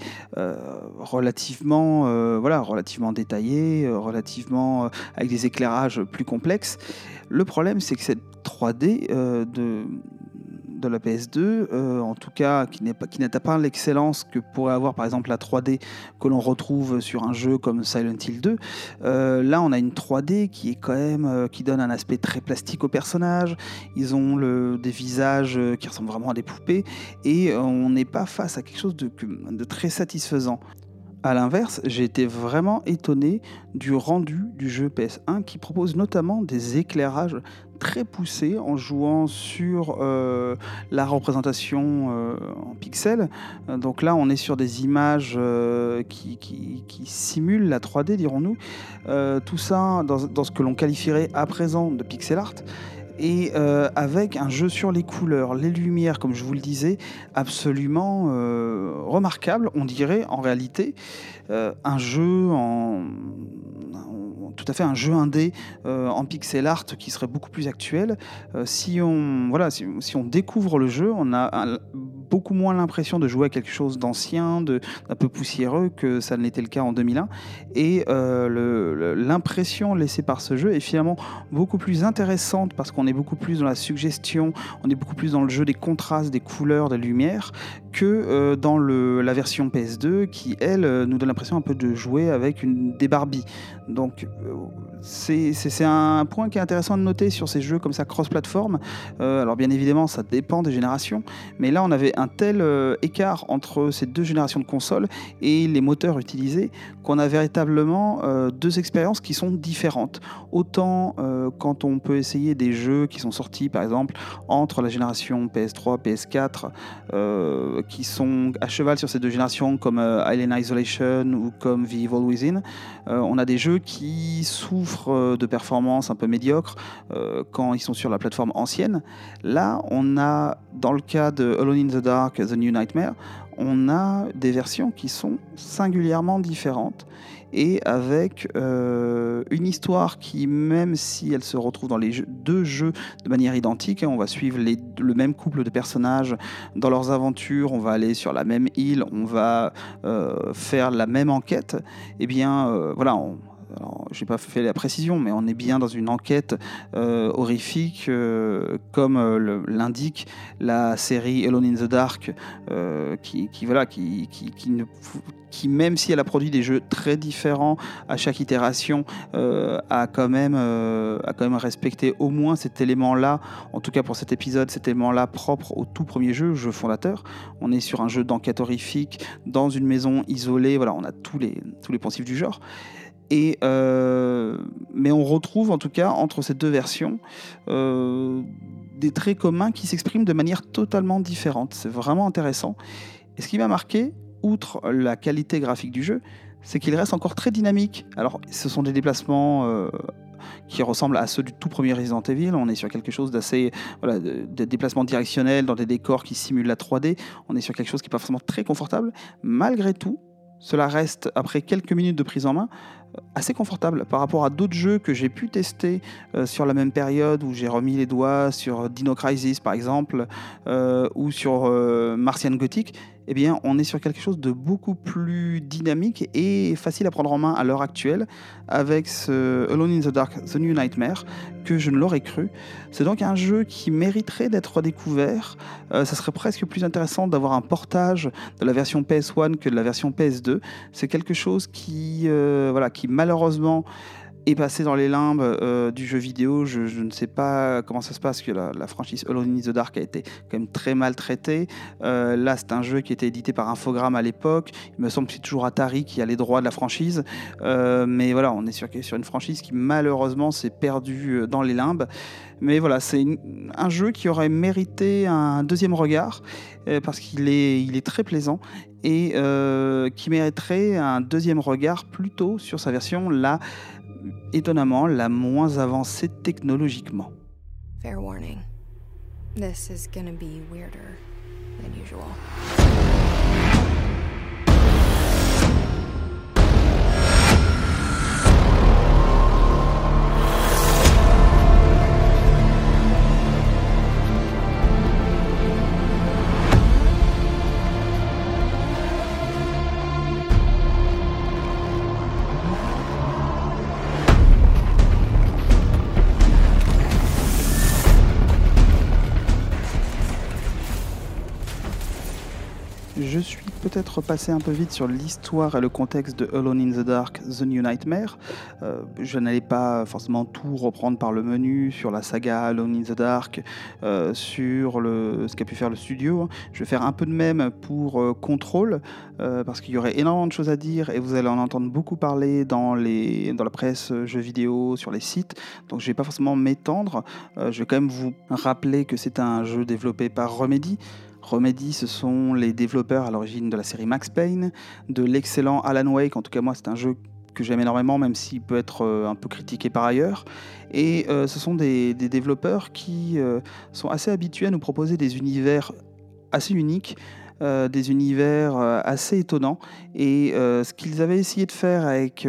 relativement, voilà, relativement détaillés, relativement avec des éclairages plus complexes. Le problème, c'est que cette 3D euh, de, de la PS2, euh, en tout cas qui n'atteint pas l'excellence que pourrait avoir par exemple la 3D que l'on retrouve sur un jeu comme Silent Hill 2. Euh, là, on a une 3D qui est quand même qui donne un aspect très plastique aux personnages. Ils ont le, des visages qui ressemblent vraiment à des poupées et on n'est pas face à quelque chose de, de très satisfaisant. A l'inverse, j'ai été vraiment étonné du rendu du jeu PS1 qui propose notamment des éclairages très poussés en jouant sur euh, la représentation euh, en pixels. Donc là, on est sur des images euh, qui, simulent la 3D, dirons-nous. tout ça dans, ce que l'on qualifierait à présent de pixel art et euh, avec un jeu sur les couleurs, les lumières, comme je vous le disais, absolument euh, remarquable, on dirait en réalité euh, un jeu en, tout à fait un jeu indé en pixel art qui serait beaucoup plus actuel. si on voilà, si, on découvre le jeu, on a beaucoup moins l'impression de jouer à quelque chose d'ancien, d'un peu poussiéreux que ça n'était le cas en 2001. Et l'impression laissée par ce jeu est finalement beaucoup plus intéressante parce qu'on est beaucoup plus dans la suggestion, on est beaucoup plus dans le jeu des contrastes, des couleurs, des lumières, que euh, dans le, la version PS2 qui, elle, euh, nous donne l'impression un peu de jouer avec une, des Barbie. Donc, euh, c'est un point qui est intéressant de noter sur ces jeux comme ça cross-platform. alors, bien évidemment, ça dépend des générations, mais là, on avait un tel écart entre ces deux générations de consoles et les moteurs utilisés qu'on a véritablement deux expériences qui sont différentes. Autant quand on peut essayer des jeux qui sont sortis, par exemple, entre la génération PS3, PS4, qui sont à cheval sur ces deux générations, comme euh, Alien Isolation ou comme The Evil Within. Euh, on a des jeux qui souffrent euh, de performances un peu médiocres quand ils sont sur la plateforme ancienne. Là, on a, dans le cas de Alone in the Dark, The New Nightmare, on a des versions qui sont singulièrement différentes et avec euh, une histoire qui, même si elle se retrouve dans les deux jeux de manière identique, hein, on va suivre le même couple de personnages dans leurs aventures, on va aller sur la même île, on va euh, faire la même enquête, et eh bien euh, voilà, j'ai pas fait la précision, mais on est bien dans une enquête euh, horrifique, euh, comme euh, l'indique la série Alone in the Dark, qui, voilà, qui, qui, qui, même si elle a produit des jeux très différents à chaque itération, a quand même, a quand même respecté au moins cet élément-là, en tout cas pour cet épisode, cet élément-là propre au tout premier jeu, jeu fondateur. On est sur un jeu d'enquête horrifique dans une maison isolée. Voilà, on a tous les tous les poncifs du genre. Euh, mais on retrouve en tout cas entre ces deux versions euh, des traits communs qui s'expriment de manière totalement différente. C'est vraiment intéressant. Et ce qui m'a marqué, outre la qualité graphique du jeu, c'est qu'il reste encore très dynamique. Alors, ce sont des déplacements euh, qui ressemblent à ceux du tout premier Resident Evil. On est sur quelque chose d'assez. Voilà, de, déplacements directionnels dans des décors qui simulent la 3D. On est sur quelque chose qui n'est pas forcément très confortable. Malgré tout, cela reste, après quelques minutes de prise en main, assez confortable par rapport à d'autres jeux que j'ai pu tester euh, sur la même période où j'ai remis les doigts sur Dino Crisis par exemple euh, ou sur euh, Martian Gothic eh bien, on est sur quelque chose de beaucoup plus dynamique et facile à prendre en main à l'heure actuelle avec ce Alone in the Dark, The New Nightmare, que je ne l'aurais cru. C'est donc un jeu qui mériterait d'être redécouvert. ça serait presque plus intéressant d'avoir un portage de la version PS1 que de la version PS2. C'est quelque chose qui, voilà, qui malheureusement est passé dans les limbes euh, du jeu vidéo. Je, ne sais pas comment ça se passe, que la, franchise Alone in the Dark a été quand même très mal traitée. Euh, là, c'est un jeu qui était édité par Infogrames à l'époque. Il me semble que c'est toujours Atari qui a les droits de la franchise. Euh, mais voilà, on est sur, sur une franchise qui malheureusement s'est perdue dans les limbes. Mais voilà, c'est un jeu qui aurait mérité un deuxième regard parce qu'il est, très plaisant et qui mériterait un deuxième regard plutôt sur sa version là étonnamment la moins avancée technologiquement. Fair warning. This is be weirder than usual. Peut-être passé un peu vite sur l'histoire et le contexte de Alone in the Dark, The New Nightmare. Euh, je n'allais pas forcément tout reprendre par le menu sur la saga Alone in the Dark, euh, sur ce qu'a pu faire le studio. Je vais faire un peu de même pour euh, Control, parce qu'il y aurait énormément de choses à dire et vous allez en entendre beaucoup parler dans, les, dans la presse jeux vidéo, sur les sites. Donc je ne vais pas forcément m'étendre. je vais quand même vous rappeler que c'est un jeu développé par Remedy. Remedy, ce sont les développeurs à l'origine de la série Max Payne, de l'excellent Alan Wake. En tout cas, moi, c'est un jeu que j'aime énormément, même s'il peut être euh, un peu critiqué par ailleurs. Et euh, ce sont des, développeurs qui euh, sont assez habitués à nous proposer des univers assez uniques euh, des univers euh, assez étonnants. Et euh, ce qu'ils avaient essayé de faire avec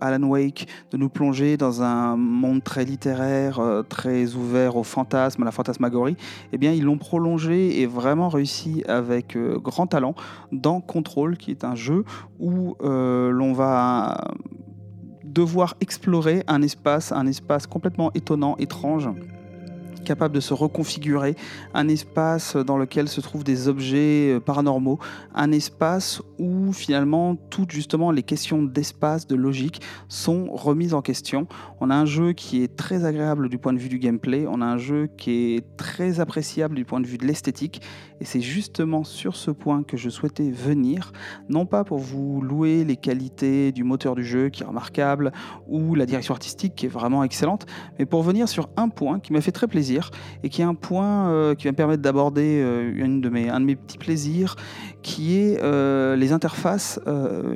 Alan Wake, de nous plonger dans un monde très littéraire, très ouvert au fantasme, à la fantasmagorie, eh bien ils l'ont prolongé et vraiment réussi avec grand talent dans Control, qui est un jeu où l'on va devoir explorer un espace, un espace complètement étonnant, étrange capable de se reconfigurer, un espace dans lequel se trouvent des objets euh, paranormaux, un espace où finalement toutes justement les questions d'espace, de logique sont remises en question. On a un jeu qui est très agréable du point de vue du gameplay, on a un jeu qui est très appréciable du point de vue de l'esthétique. Et c'est justement sur ce point que je souhaitais venir, non pas pour vous louer les qualités du moteur du jeu qui est remarquable ou la direction artistique qui est vraiment excellente, mais pour venir sur un point qui m'a fait très plaisir et qui est un point euh, qui va me permettre d'aborder euh, une de mes, un de mes petits plaisirs qui est euh, les interfaces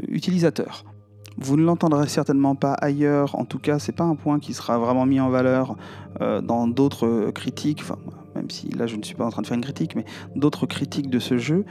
utilisateurs. Vous ne l'entendrez certainement pas ailleurs, en tout cas, c'est pas un point qui sera vraiment mis en valeur dans d'autres critiques, enfin, même si là je ne suis pas en train de faire une critique, mais d'autres critiques de ce jeu,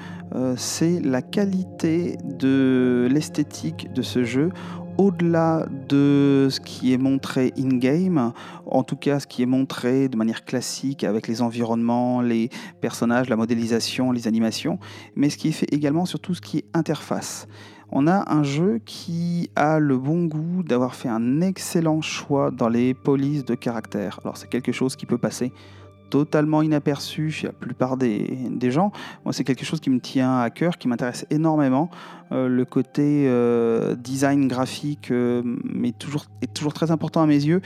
c'est la qualité de l'esthétique de ce jeu au-delà de ce qui est montré in-game, en tout cas ce qui est montré de manière classique avec les environnements, les personnages, la modélisation, les animations, mais ce qui est fait également sur tout ce qui est interface. On a un jeu qui a le bon goût d'avoir fait un excellent choix dans les polices de caractère. Alors c'est quelque chose qui peut passer totalement inaperçu chez la plupart des, gens. Moi, c'est quelque chose qui me tient à cœur, qui m'intéresse énormément. Euh, le côté euh, design graphique euh, est toujours très important à mes yeux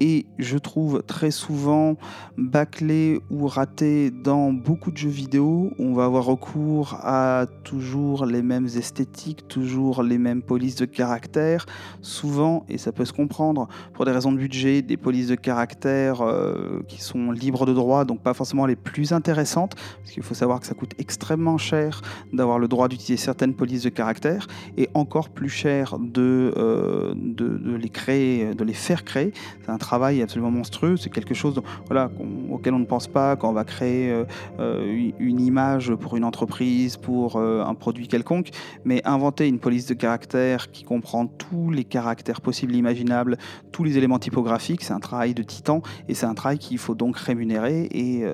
et je trouve très souvent bâclé ou raté dans beaucoup de jeux vidéo. On va avoir recours à toujours les mêmes esthétiques, toujours les mêmes polices de caractère. Souvent, et ça peut se comprendre, pour des raisons de budget, des polices de caractère euh, qui sont libres de droit, donc pas forcément les plus intéressantes, parce qu'il faut savoir que ça coûte extrêmement cher d'avoir le droit d'utiliser certaines polices de caractère, et encore plus cher de, euh, de, les créer, de les faire créer. C'est un travail absolument monstrueux. C'est quelque chose voilà, auquel on ne pense pas quand on va créer euh, euh, une image pour une entreprise, pour euh, un produit quelconque. Mais inventer une police de caractère qui comprend tous les caractères possibles et imaginables, tous les éléments typographiques, c'est un travail de titan et c'est un travail qu'il faut donc rémunérer. Et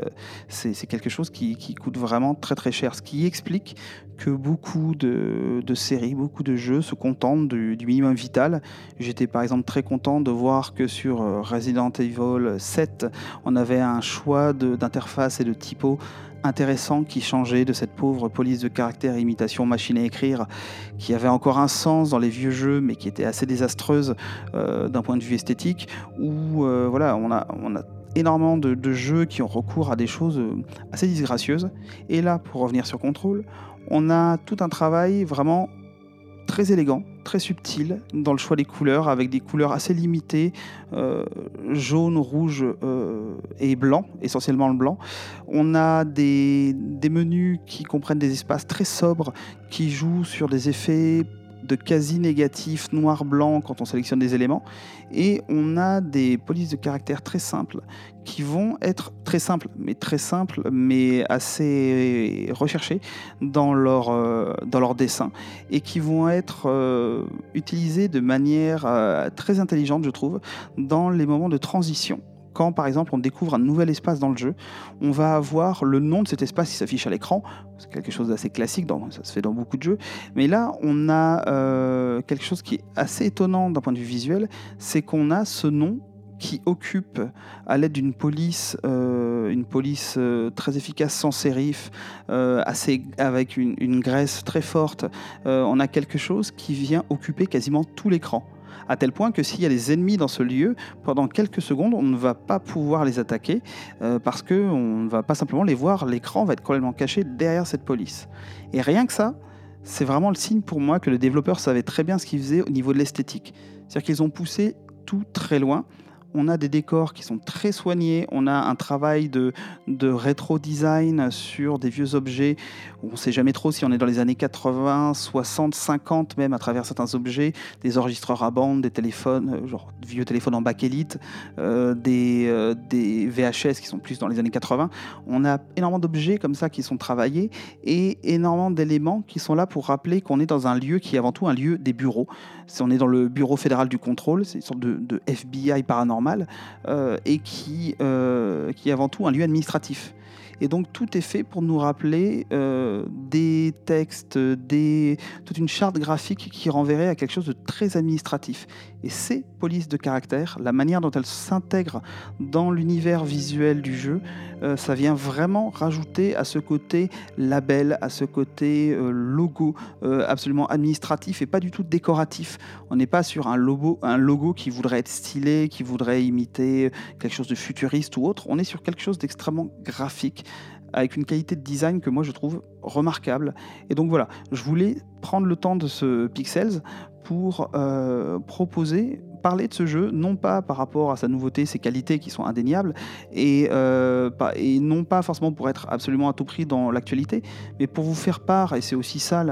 c'est quelque chose qui, coûte vraiment très très cher. Ce qui explique que beaucoup de, séries, beaucoup de jeux se contentent du, minimum vital. J'étais par exemple très content de voir que sur Resident Evil 7, on avait un choix d'interface et de typo intéressant qui changeait de cette pauvre police de caractère imitation machine à écrire qui avait encore un sens dans les vieux jeux mais qui était assez désastreuse euh, d'un point de vue esthétique où euh, voilà on a, énormément de, de, jeux qui ont recours à des choses assez disgracieuses. Et là pour revenir sur Control on a tout un travail vraiment très élégant, très subtil dans le choix des couleurs, avec des couleurs assez limitées, euh, jaune, rouge euh, et blanc, essentiellement le blanc. On a des, des menus qui comprennent des espaces très sobres, qui jouent sur des effets de quasi négatif noir-blanc quand on sélectionne des éléments. Et on a des polices de caractère très simples qui vont être très simples, mais très simples, mais assez recherchées dans leur, euh, dessin et qui vont être euh, utilisées de manière euh, très intelligente, je trouve, dans les moments de transition quand par exemple on découvre un nouvel espace dans le jeu, on va avoir le nom de cet espace qui s'affiche à l'écran. C'est quelque chose d'assez classique, ça se fait dans beaucoup de jeux. Mais là, on a euh, quelque chose qui est assez étonnant d'un point de vue visuel, c'est qu'on a ce nom qui occupe à l'aide d'une police, euh, une police euh, très efficace sans sérif, assez, avec une, graisse très forte, on a quelque chose qui vient occuper quasiment tout l'écran à tel point que s'il y a des ennemis dans ce lieu, pendant quelques secondes, on ne va pas pouvoir les attaquer euh, parce qu'on ne va pas simplement les voir, l'écran va être complètement caché derrière cette police. Et rien que ça, c'est vraiment le signe pour moi que le développeur savait très bien ce qu'il faisait au niveau de l'esthétique. C'est-à-dire qu'ils ont poussé tout très loin on a des décors qui sont très soignés, on a un travail de, de rétro-design sur des vieux objets. On ne sait jamais trop si on est dans les années 80, 60, 50 même à travers certains objets, des enregistreurs à bande, des téléphones, euh, genre vieux téléphones en bakélite, euh, des, euh, VHS qui sont plus dans les années 80. On a énormément d'objets comme ça qui sont travaillés et énormément d'éléments qui sont là pour rappeler qu'on est dans un lieu qui est avant tout un lieu des bureaux. On est dans le bureau fédéral du contrôle, c'est une sorte de, FBI paranormal euh, et euh, qui est avant tout un lieu administratif. Et donc tout est fait pour nous rappeler euh, des textes, des, toute une charte graphique qui renverrait à quelque chose de très administratif. Et ces polices de caractère, la manière dont elles s'intègrent dans l'univers visuel du jeu, euh, ça vient vraiment rajouter à ce côté label, à ce côté euh, logo absolument administratif et pas du tout décoratif. On n'est pas sur un logo qui voudrait être stylé, qui voudrait imiter quelque chose de futuriste ou autre. On est sur quelque chose d'extrêmement graphique avec une qualité de design que moi je trouve remarquable. Et donc voilà, je voulais prendre le temps de ce Pixels pour euh, proposer, parler de ce jeu, non pas par rapport à sa nouveauté, ses qualités qui sont indéniables, euh, et non pas forcément pour être absolument à tout prix dans l'actualité, mais pour vous faire part, et c'est aussi ça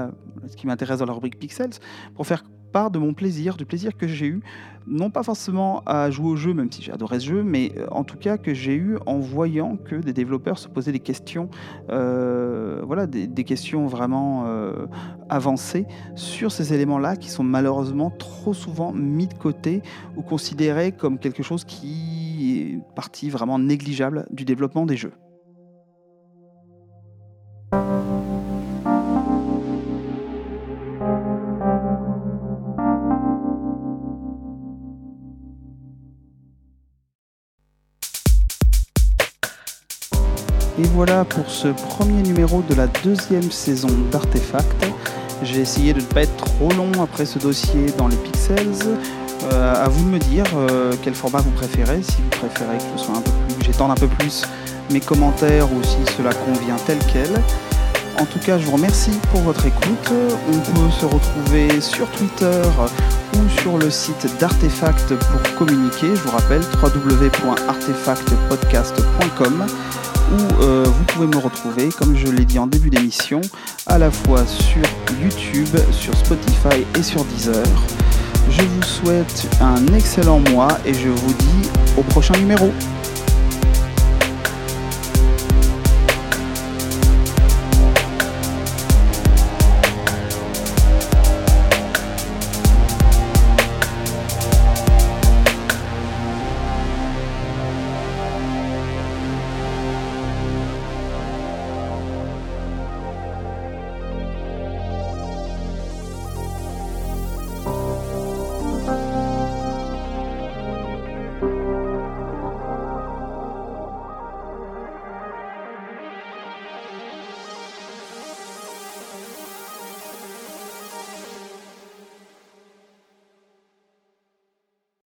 ce qui m'intéresse dans la rubrique Pixels, pour faire part de mon plaisir, du plaisir que j'ai eu, non pas forcément à jouer au jeu, même si j'ai adoré ce jeu, mais euh, en tout cas que j'ai eu en voyant que des développeurs se posaient des questions, euh, voilà, des, questions vraiment euh, avancées sur ces éléments-là qui sont malheureusement trop souvent mis de côté ou considérés comme quelque chose qui est partie vraiment négligeable du développement des jeux. Voilà pour ce premier numéro de la deuxième saison d'Artefact. J'ai essayé de ne pas être trop long après ce dossier dans les pixels. Euh, à vous de me dire euh, quel format vous préférez, si vous préférez que je sois un peu plus, j'étende un peu plus mes commentaires ou si cela convient tel quel. En tout cas, je vous remercie pour votre écoute. On peut se retrouver sur Twitter ou sur le site d'Artefact pour communiquer. Je vous rappelle www.artefactpodcast.com où euh, vous pouvez me retrouver, comme je l'ai dit en début d'émission, à la fois sur YouTube, sur Spotify et sur Deezer. Je vous souhaite un excellent mois et je vous dis au prochain numéro.